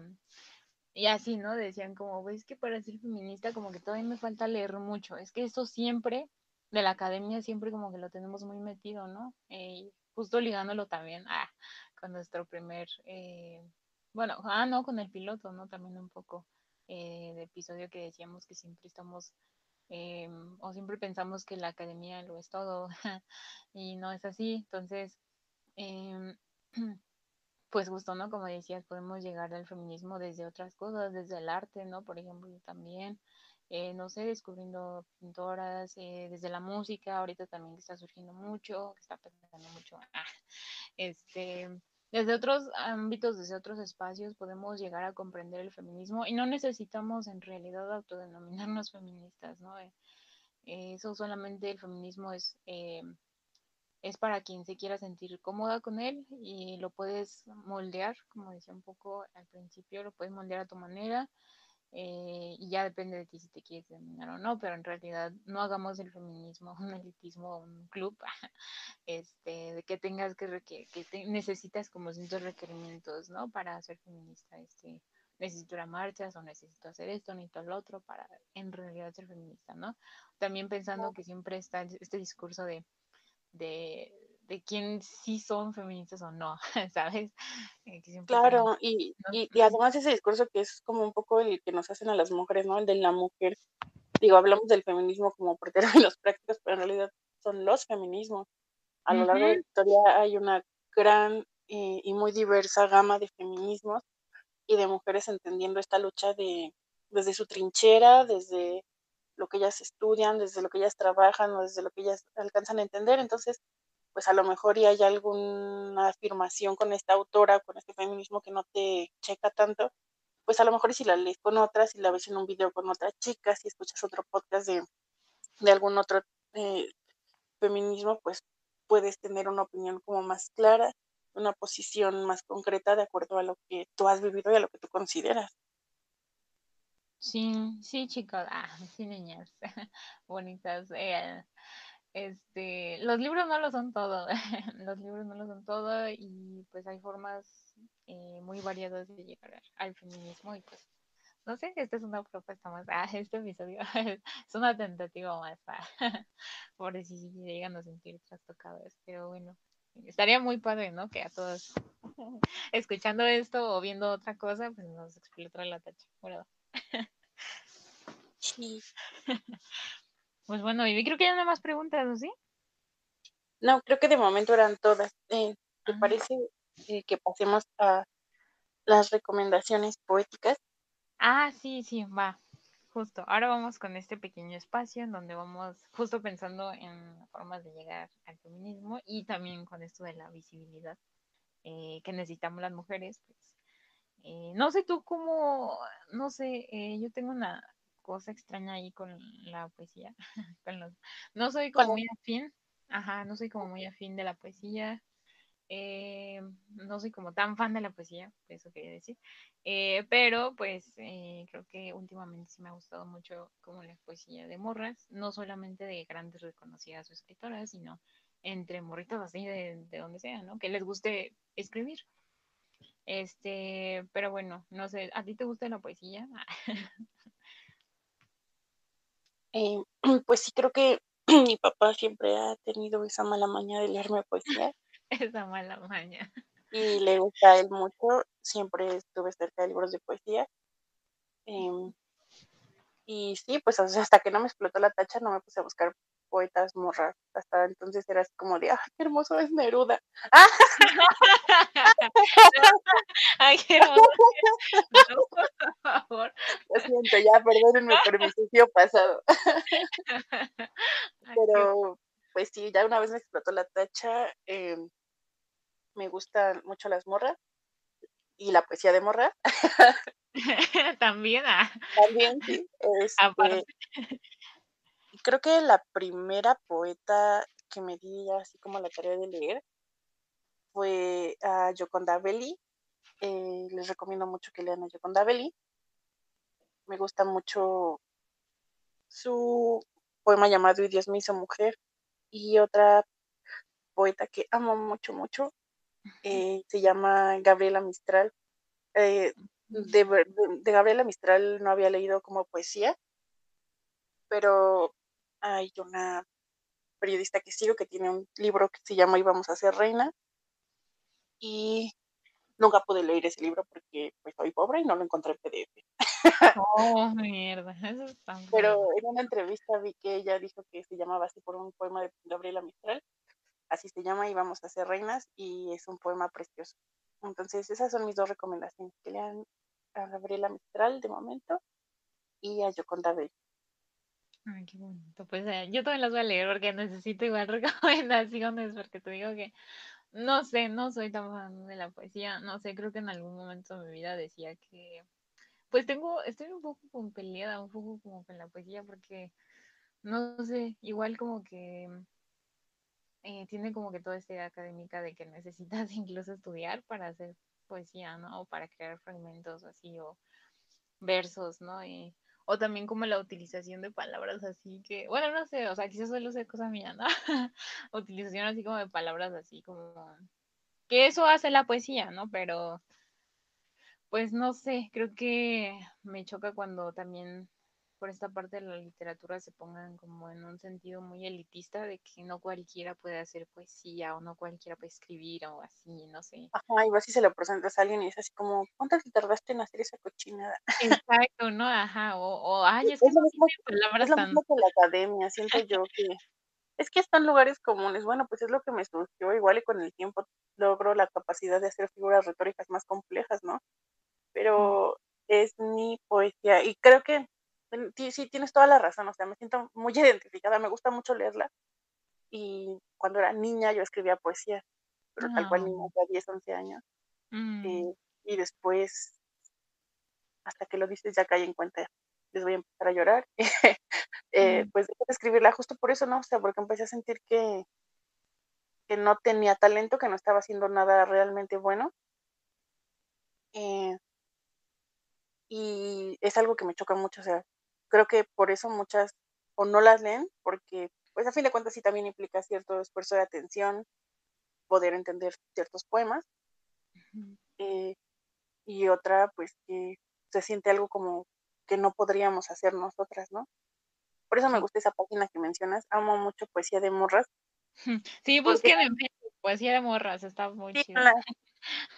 y así, ¿no? Decían como, ves que para ser feminista como que todavía me falta leer mucho. Es que eso siempre, de la academia, siempre como que lo tenemos muy metido, ¿no? Eh, justo ligándolo también a con nuestro primer, eh, bueno, ah, no, con el piloto, ¿no? También un poco eh, de episodio que decíamos que siempre estamos, o siempre pensamos que la academia lo es todo, y no es así. Entonces, em, pues justo, ¿no? Como decías, podemos llegar al feminismo desde otras cosas, desde el arte, ¿no? Por ejemplo, también, eh, no sé, descubriendo pintoras, eh, desde la música, ahorita también está surgiendo mucho, que está pensando mucho, ah, este, desde otros ámbitos, desde otros espacios, podemos llegar a comprender el feminismo y no necesitamos en realidad autodenominarnos feministas, ¿no? Eh, eso solamente el feminismo es es para quien se quiera sentir cómoda con él y lo puedes moldear, como decía un poco al principio, lo puedes moldear a tu manera eh, y ya depende de ti si te quieres terminar o no, pero en realidad no hagamos el feminismo un elitismo, un club, este, de que tengas que, que, que necesitas como ciertos requerimientos, ¿no? Para ser feminista, este, necesito ir a marchas o necesito hacer esto, necesito lo otro para en realidad ser feminista, ¿no? También pensando que siempre está este discurso de de, de quién sí son feministas o no, ¿sabes? Eh, claro, y, y, además ese discurso que es como un poco el que nos hacen a las mujeres, ¿no? El de la mujer. Digo, hablamos del feminismo como por términos prácticos, pero en realidad son los feminismos. A lo largo de la historia hay una gran eh, y muy diversa gama de feminismos y de mujeres entendiendo esta lucha de desde su trinchera, desde lo que ellas estudian, desde lo que ellas trabajan o desde lo que ellas alcanzan a entender. Entonces, pues a lo mejor ya hay alguna afirmación con esta autora, con este feminismo que no te checa tanto, pues a lo mejor si la lees con otras, si la ves en un video con otra chica, si escuchas otro podcast de, de algún otro eh, feminismo, pues puedes tener una opinión como más clara, una posición más concreta de acuerdo a lo que tú has vivido y a lo que tú consideras. Sí, sí, chicos, ah, sí, niñas, bonitas. Eh, este, los libros no lo son todo, los libros no lo son todo y pues hay formas eh, muy variadas de llegar al feminismo y pues no sé, esta es una propuesta más, ah, este episodio es una tentativa más, ah, por si llegan a sentir trastocadas, pero bueno, estaría muy padre, ¿no? Que a todos escuchando esto o viendo otra cosa, pues nos explotó la tacha, ¿verdad? Sí. Pues bueno, y creo que ya no hay más preguntas, ¿o sí? No, creo que de momento eran todas. Eh, ¿Te parece eh, que pasemos a las recomendaciones poéticas? Ah, sí, sí, va. Justo. Ahora vamos con este pequeño espacio en donde vamos justo pensando en formas de llegar al feminismo y también con esto de la visibilidad eh, que necesitamos las mujeres. Pues, no sé tú cómo, no sé, yo tengo una, cosa extraña ahí con la poesía. No soy como muy afín, ajá, no soy como muy afín de la poesía. Eh, no soy como tan fan de la poesía, eso quería decir. Eh, pero pues eh, creo que últimamente sí me ha gustado mucho como la poesía de morras, no solamente de grandes reconocidas o escritoras, sino entre morritos así de, de donde sea, ¿no? Que les guste escribir. Este, pero bueno, no sé, ¿a ti te gusta la poesía? Eh, pues sí, creo que mi papá siempre ha tenido esa mala maña de leerme poesía. esa mala maña. Y le gusta a él mucho. Siempre estuve cerca de libros de poesía. Em, y sí, pues hasta que no me explotó la tacha no me puse a buscar poetas morras. Hasta entonces era así como de, ¡ay, qué hermoso es Neruda! ¡Ay, qué hermoso! No, por favor. Lo siento, ya, perdónenme por mi sucio pasado. Pero, pues sí, ya una vez me explotó la tacha. Em, me gustan mucho las morras y la poesía de morra. También, ah. También, sí. Este, creo que la primera poeta que me di así como la tarea de leer fue a Yoconda Belli. Eh, les recomiendo mucho que lean a Yoconda Belli. Me gusta mucho su poema llamado Y Dios me hizo mujer. Y otra poeta que amo mucho, mucho, eh, se llama Gabriela Mistral. Eh, de, de, Gabriela Mistral no había leído como poesía, pero hay una periodista que sigo que tiene un libro que se llama Íbamos a ser reina y nunca pude leer ese libro porque pues soy pobre y no lo encontré en PDF. Oh, mierda, eso es tan Pero en una entrevista vi que ella dijo que se llamaba así por un poema de Gabriela Mistral. Así se llama Íbamos a ser reinas y es un poema precioso. Entonces esas son mis dos recomendaciones, que lean a Gabriela Mistral de momento y a Yoconda Belli. Ay, qué bonito. Pues eh, yo también las voy a leer porque necesito igual recomendaciones, porque te digo que no sé, no soy tan fan de la poesía. No sé, creo que en algún momento de mi vida decía que, pues tengo, estoy un poco como peleada, un poco como con la poesía, porque no sé, igual como que eh, tiene como que toda esta idea académica de que necesitas incluso estudiar para hacer poesía, ¿no? O para crear fragmentos así o versos, ¿no? Y o también como la utilización de palabras así que, bueno, no sé, o sea, quizás solo sea cosa mía, ¿no? utilización así como de palabras así como, que eso hace la poesía, ¿no? Pero, pues no sé, creo que me choca cuando también por esta parte de la literatura se pongan como en un sentido muy elitista de que no cualquiera puede hacer poesía o no cualquiera puede escribir o así, no sé. Ajá, y vas y se lo presentas a alguien y es así como, ¿cuánto te tardaste en hacer esa cochinada? Exacto, ¿no? Ajá, o, o ay, es, que no mismo, palabras es lo mismo que la academia, siento yo que es que están lugares comunes, bueno, pues es lo que me surgió, igual y con el tiempo logro la capacidad de hacer figuras retóricas más complejas, ¿no? Pero es mi poesía y creo que sí, tienes toda la razón, o sea, me siento muy identificada, me gusta mucho leerla. Y cuando era niña yo escribía poesía, pero tal cual niña, de 10, 11 años. Mm. Eh, y después, hasta que lo dices ya cae en cuenta, les voy a empezar a llorar. eh, pues de escribirla justo por eso, ¿no? O sea, porque empecé a sentir que, que no tenía talento, que no estaba haciendo nada realmente bueno. Eh, y es algo que me choca mucho, o sea, creo que por eso muchas o no las leen, porque pues a fin de cuentas sí también implica cierto esfuerzo de atención, poder entender ciertos poemas. Eh, y otra, pues que se siente algo como que no podríamos hacer nosotras, ¿no? Por eso me gusta esa página que mencionas. Amo mucho poesía de morras. Sí, busquen en poesía de morras, está muy sí, chido.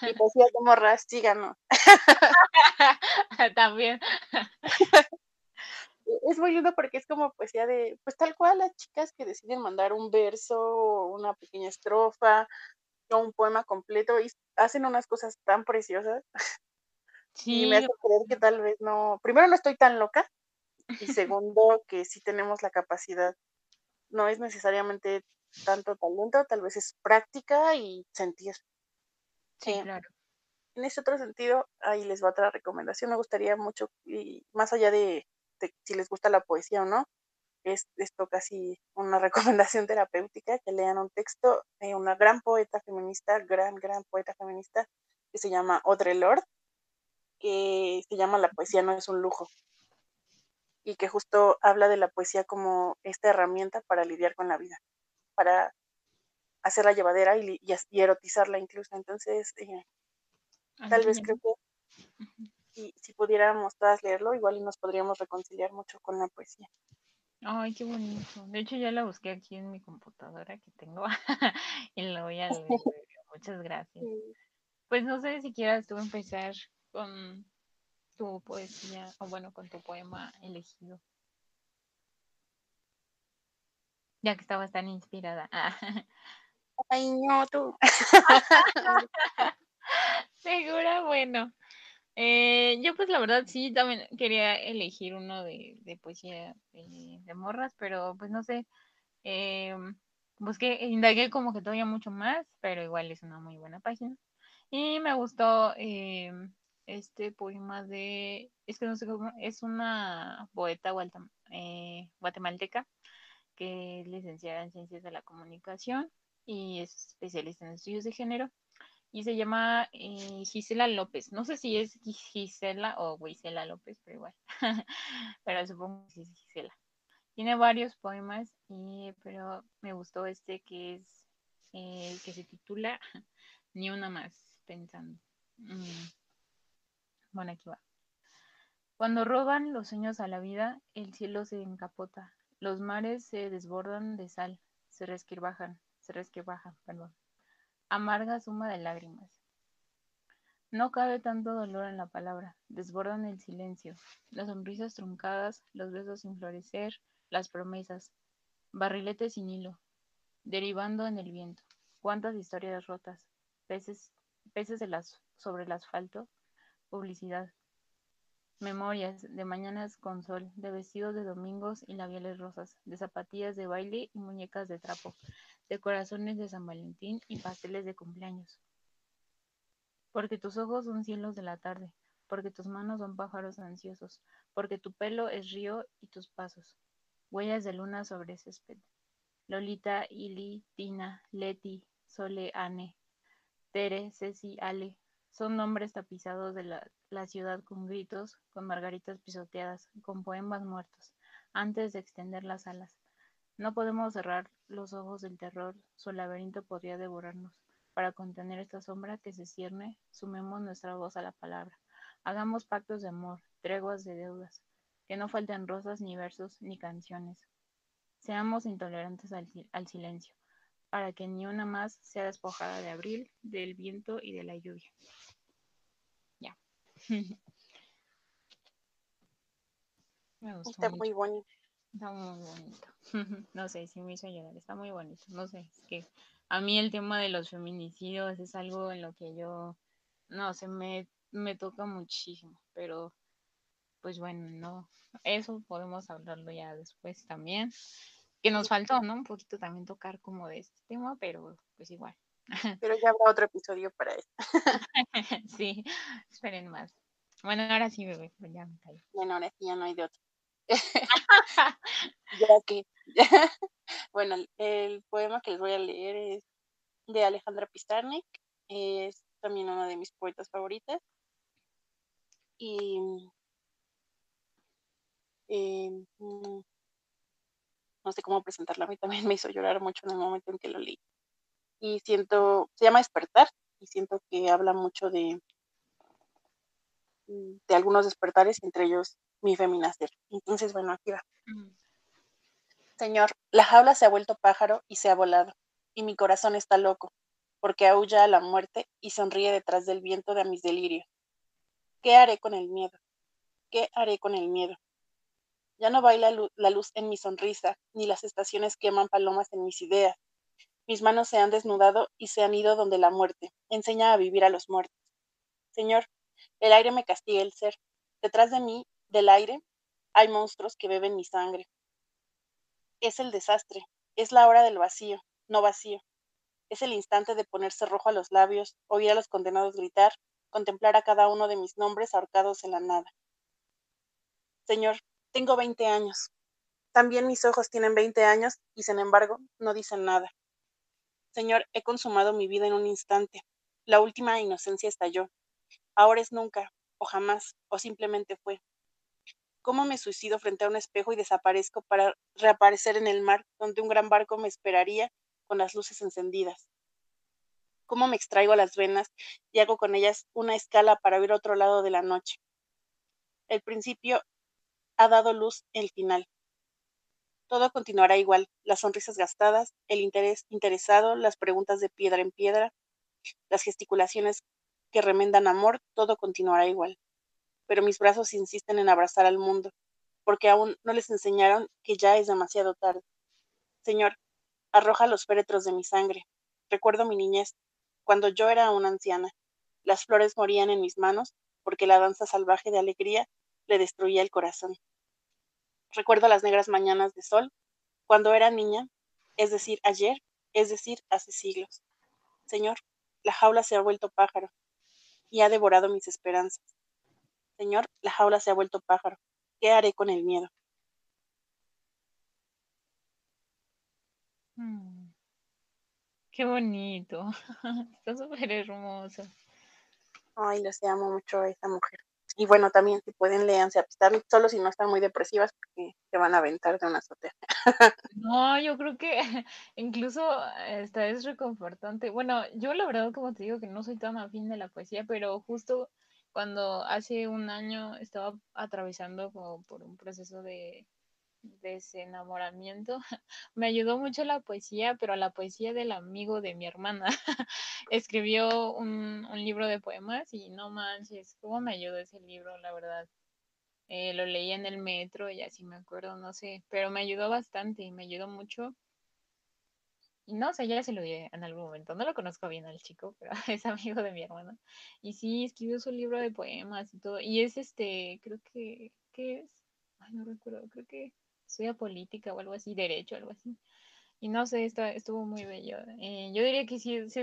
Y poesía de morras, síganos. También. Es muy lindo porque es como poesía de, pues tal cual las chicas que deciden mandar un verso, una pequeña estrofa, o un poema completo y hacen unas cosas tan preciosas. Sí. Y me hace creer que tal vez no, primero no estoy tan loca y segundo que sí tenemos la capacidad. No es necesariamente tanto talento, tal vez es práctica y sentir. Sí, claro. En ese otro sentido, ahí les va otra recomendación. Me gustaría mucho, y más allá de, si les gusta la poesía o no, es esto casi una recomendación terapéutica, que lean un texto de una gran poeta feminista, gran, gran poeta feminista, que se llama Audre Lorde, que se llama La poesía no es un lujo, y que justo habla de la poesía como esta herramienta para lidiar con la vida, para hacerla llevadera y, y, erotizarla incluso. Entonces, eh, tal vez creo que si, pudiéramos todas leerlo, igual nos podríamos reconciliar mucho con la poesía. Ay, qué bonito. De hecho, ya la busqué aquí en mi computadora que tengo y la voy a leer. Muchas gracias. Pues no sé si quieras tú empezar con tu poesía o bueno, con tu poema elegido. Ya que estabas tan inspirada. Ay, no, tú. Segura, bueno. Eh, yo pues la verdad sí también quería elegir uno de, poesía de, morras, pero pues no sé. Eh, busqué, indagué como que todavía mucho más, pero igual es una muy buena página. Y me gustó eh, este poema de, es que no sé cómo, es una poeta eh, guatemalteca que es licenciada en Ciencias de la Comunicación y es especialista en estudios de género y se llama eh, Gisela López. No sé si es Gisela o Gisela López, pero igual. pero supongo que es Gisela. Tiene varios poemas, y, pero me gustó este que es eh, que se titula Ni una más pensando. Mm. Bueno, aquí va. Cuando roban los sueños a la vida, el cielo se encapota, los mares se desbordan de sal, se resquebrajan, se resquebrajan, perdón amarga suma de lágrimas. No cabe tanto dolor en la palabra, desbordan el silencio, las sonrisas truncadas, los besos sin florecer, las promesas, barriletes sin hilo, derivando en el viento. Cuántas historias rotas, peces, peces de las, sobre el asfalto, publicidad, memorias de mañanas con sol, de vestidos de domingos y labiales rosas, de zapatillas de baile y muñecas de trapo, de corazones de San Valentín y pasteles de cumpleaños. Porque tus ojos son cielos de la tarde, porque tus manos son pájaros ansiosos, porque tu pelo es río y tus pasos, huellas de luna sobre césped. Lolita, Ili, Tina, Leti, Sole, Anne, Tere, Ceci, Ale, son nombres tapizados de la, la, ciudad con gritos, con margaritas pisoteadas, con poemas muertos, antes de extender las alas. No podemos cerrar los ojos del terror, su laberinto podría devorarnos. Para contener esta sombra que se cierne, sumemos nuestra voz a la palabra. Hagamos pactos de amor, treguas de deudas, que no falten rosas ni versos ni canciones. Seamos intolerantes al, al silencio, para que ni una más sea despojada de abril, del viento y de la lluvia. Está muy bonito. Está muy bonito. no sé, si me hizo llorar. Está muy bonito. No sé, es que a mí el tema de los feminicidios es algo en lo que yo, no sé, me, me toca muchísimo. Pero, pues bueno, no. Eso podemos hablarlo ya después también. Que nos faltó, ¿no? Un poquito también tocar como de este tema, pero pues igual. Pero ya habrá otro episodio para eso. sí, esperen más. Bueno, ahora sí, bebé, ya me callo. Bueno, ahora sí ya no hay de otro. ya que. bueno, el poema que les voy a leer es de Alejandra Pizarnik. Es también una de mis poetas favoritas. Y eh, mm, no sé cómo presentarla, a mí también me hizo llorar mucho en el momento en que lo leí. Y siento, se llama Despertar, y siento que habla mucho de, mm, de algunos despertares, entre ellos mi feminacer. Entonces, bueno, aquí va. Señor, la jaula se ha vuelto pájaro y se ha volado, y mi corazón está loco, porque aúlla a la muerte y sonríe detrás del viento de mis delirios. ¿Qué haré con el miedo? ¿Qué haré con el miedo? Ya no baila la luz en mi sonrisa, ni las estaciones queman palomas en mis ideas. Mis manos se han desnudado y se han ido donde la muerte enseña a vivir a los muertos. Señor, el aire me castiga el ser. Detrás de mí, del aire, hay monstruos que beben mi sangre. Es el desastre, es la hora del vacío, no vacío. Es el instante de ponerse rojo a los labios, oír a los condenados gritar, contemplar a cada uno de mis nombres ahorcados en la nada. Señor, tengo 20 años. También mis ojos tienen 20 años y sin embargo no dicen nada. Señor, he consumado mi vida en un instante. La última inocencia estalló. Ahora es nunca, o jamás, o simplemente fue. ¿Cómo me suicido frente a un espejo y desaparezco para reaparecer en el mar donde un gran barco me esperaría con las luces encendidas? ¿Cómo me extraigo las venas y hago con ellas una escala para ver otro lado de la noche? El principio ha dado luz el final. Todo continuará igual, las sonrisas gastadas, el interés interesado, las preguntas de piedra en piedra, las gesticulaciones que remendan amor, todo continuará igual. Pero mis brazos insisten en abrazar al mundo, porque aún no les enseñaron que ya es demasiado tarde. Señor, arroja los féretros de mi sangre. Recuerdo mi niñez, cuando yo era una anciana. Las flores morían en mis manos, porque la danza salvaje de alegría le destruía el corazón. Recuerdo las negras mañanas de sol, cuando era niña, es decir, ayer, es decir, hace siglos. Señor, la jaula se ha vuelto pájaro y ha devorado mis esperanzas. Señor, la jaula se ha vuelto pájaro. ¿Qué haré con el miedo? Mm. Qué bonito. Está súper hermoso. Ay, las amo mucho a esa mujer. Y bueno, también si pueden leanse a Pizarnik, solo si no están muy depresivas porque se van a aventar de una azotea. No, yo creo que incluso esta es reconfortante. Bueno, yo la verdad, como te digo, que no soy tan afín de la poesía, pero justo cuando hace un año estaba atravesando por un proceso de desenamoramiento, me ayudó mucho la poesía, pero la poesía del amigo de mi hermana. Escribió un, un, libro de poemas y no manches, cómo me ayudó ese libro, la verdad. Eh, lo leí en el metro y así me acuerdo, no sé, pero me ayudó bastante, me ayudó mucho. Y no sé, ya se lo di en algún momento. No lo conozco bien al chico, pero es amigo de mi hermana. Y sí, escribió su libro de poemas y todo. Y es este, creo que, ¿qué es? Ay, no recuerdo, creo que estudia política o algo así, derecho, algo así. Y no sé, estuvo muy bello. Eh, yo diría que sí, sí,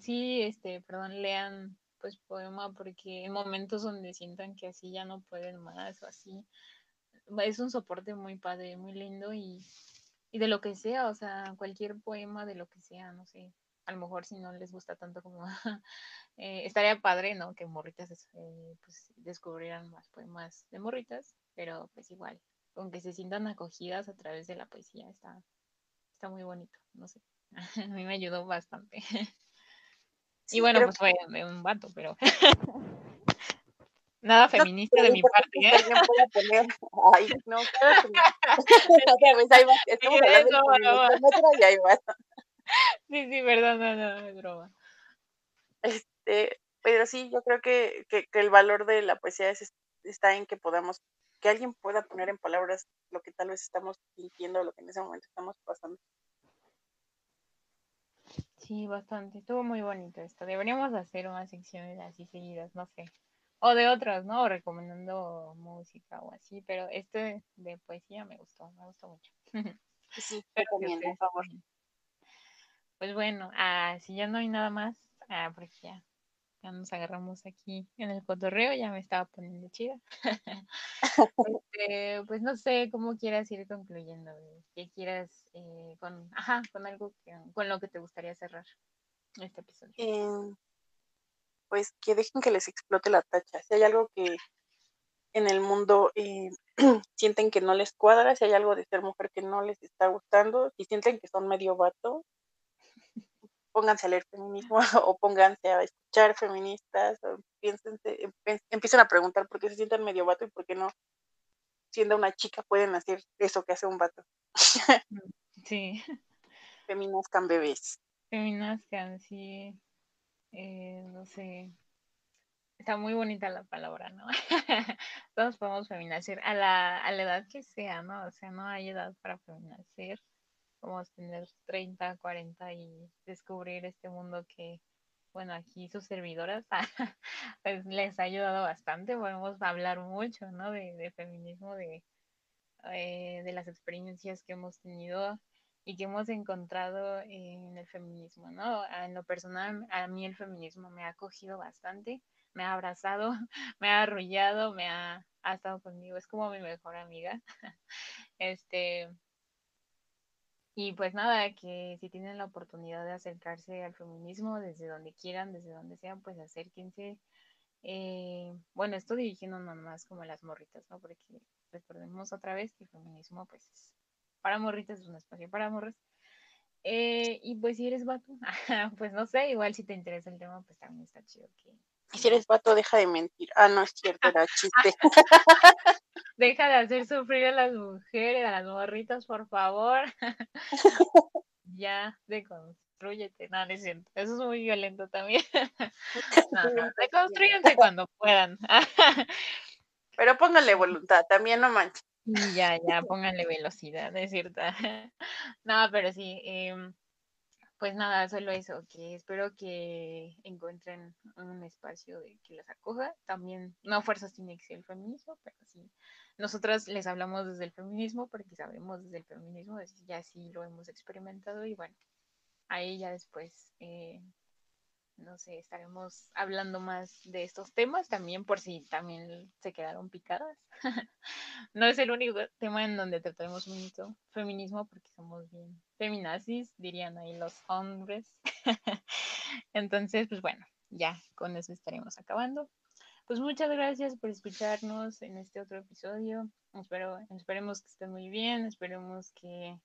sí, este, perdón, lean pues poema porque en momentos donde sientan que así ya no pueden más o así, es un soporte muy padre, muy lindo y, y de lo que sea, o sea, cualquier poema de lo que sea, no sé, a lo mejor si no les gusta tanto como eh, estaría padre, ¿no? Que morritas eh, pues descubrieran más poemas de morritas, pero pues igual, aunque se sientan acogidas a través de la poesía, está, está muy bonito, no sé. a mí me ayudó bastante. y bueno, pues fue un vato, pero nada feminista de mi parte, ¿eh? Ay, no, claro que no. Otra vez ahí va, estamos hablando de y ahí va. Sí, sí, verdad, no, no, es broma. Este, pero sí, yo creo que, que, que el valor de la poesía es, está en que podamos que alguien pueda poner en palabras lo que tal vez estamos sintiendo, lo que en ese momento estamos pasando. Sí, bastante. Estuvo muy bonito esto. Deberíamos hacer unas secciones así seguidas, no sé. O de otras, ¿no? recomendando música o así, pero este de poesía me gustó, me gustó mucho. Sí, recomiendo, por favor. Pues bueno, ah, si ya no hay nada más, ah, porque ya ya nos agarramos aquí en el cotorreo, ya me estaba poniendo chida. Este, pues no sé cómo quieras ir concluyendo, que quieras eh, con, ajá, con algo con lo que te gustaría cerrar este episodio. Eh, pues que dejen que les explote la tacha. Si hay algo que en el mundo eh, sienten que no les cuadra, si hay algo de ser mujer que no les está gustando, si sienten que son medio vato, pónganse a leer feminismo o pónganse a escuchar feministas, o piénsense, empiecen a preguntar por qué se sienten medio vato y por qué no, siendo una chica, pueden hacer eso que hace un vato. Sí. Feminazcan bebés. Feminazcan, sí. Eh, no sé. Está muy bonita la palabra, ¿no? Todos podemos feminacer a la, a la edad que sea, ¿no? O sea, no hay edad para feminacer a tener 30, 40 y descubrir este mundo que, bueno, aquí sus servidoras pues les ha ayudado bastante. Podemos hablar mucho, ¿no? De, feminismo, de, eh, de las experiencias que hemos tenido y que hemos encontrado en el feminismo, ¿no? En lo personal, a mí el feminismo me ha acogido bastante, me ha abrazado, me ha arrullado, me ha, ha estado conmigo, es como mi mejor amiga. Este, y pues nada, que si tienen la oportunidad de acercarse al feminismo desde donde quieran, desde donde sean, pues acérquense. Eh, bueno, esto dirigiendo más como las morritas, ¿no? Porque recordemos otra vez que el feminismo, pues, para morritas es un espacio para morras. Eh, y pues si eres vato, pues no sé, igual si te interesa el tema, pues también está chido que... Y si eres vato, deja de mentir. Ah, no es cierto, era chiste. Deja de hacer sufrir a las mujeres, a las morritas, por favor. ya, deconstruyete. No, no es cierto. Eso es muy violento también. no, no, cuando puedan. Pero pónganle voluntad, también no manches. Ya, ya, pónganle velocidad, es cierto. no, pero sí, eh, pues nada, solo eso, que espero que encuentren un espacio de que las acoja. También, no fuerzas tiene que ser el feminismo, pero sí, nosotras les hablamos desde el feminismo porque sabemos desde el feminismo, ya sí lo hemos experimentado y bueno, ahí ya después eh, no sé, estaremos hablando más de estos temas también por si también se quedaron picadas. no es el único tema en donde trataremos feminismo, feminismo porque somos bien feminazis, dirían ahí los hombres. Entonces, pues bueno, ya con eso estaremos acabando. Pues muchas gracias por escucharnos en este otro episodio. Espero, esperemos que estén muy bien, esperemos que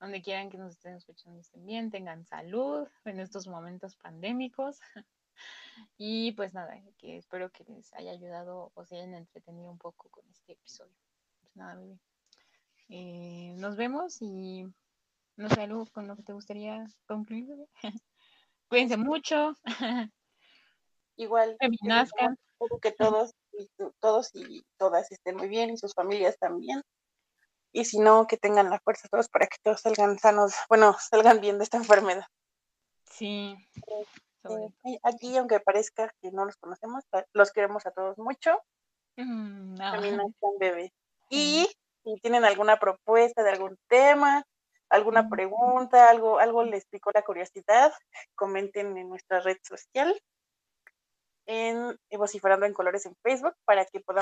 donde quieran que nos estén escuchando estén bien, tengan salud en estos momentos pandémicos. Y pues nada, que espero que les haya ayudado o se hayan entretenido un poco con este episodio. Pues nada, bebé. Eh, nos vemos y no sé, algo con lo que te gustaría concluir, bebé. Cuídense mucho. Igual. Que todos, todos y todas estén muy bien y sus familias también y si no, que tengan la fuerza todos para que todos salgan sanos, bueno, salgan bien de esta enfermedad. Sí. Eh, aquí, aunque parezca que no los conocemos, los queremos a todos mucho. Mm, También están bebé. Y si tienen alguna propuesta de algún tema, alguna pregunta, algo, algo les picó la curiosidad, comenten en nuestra red social en Vociferando en Colores en Facebook para que podamos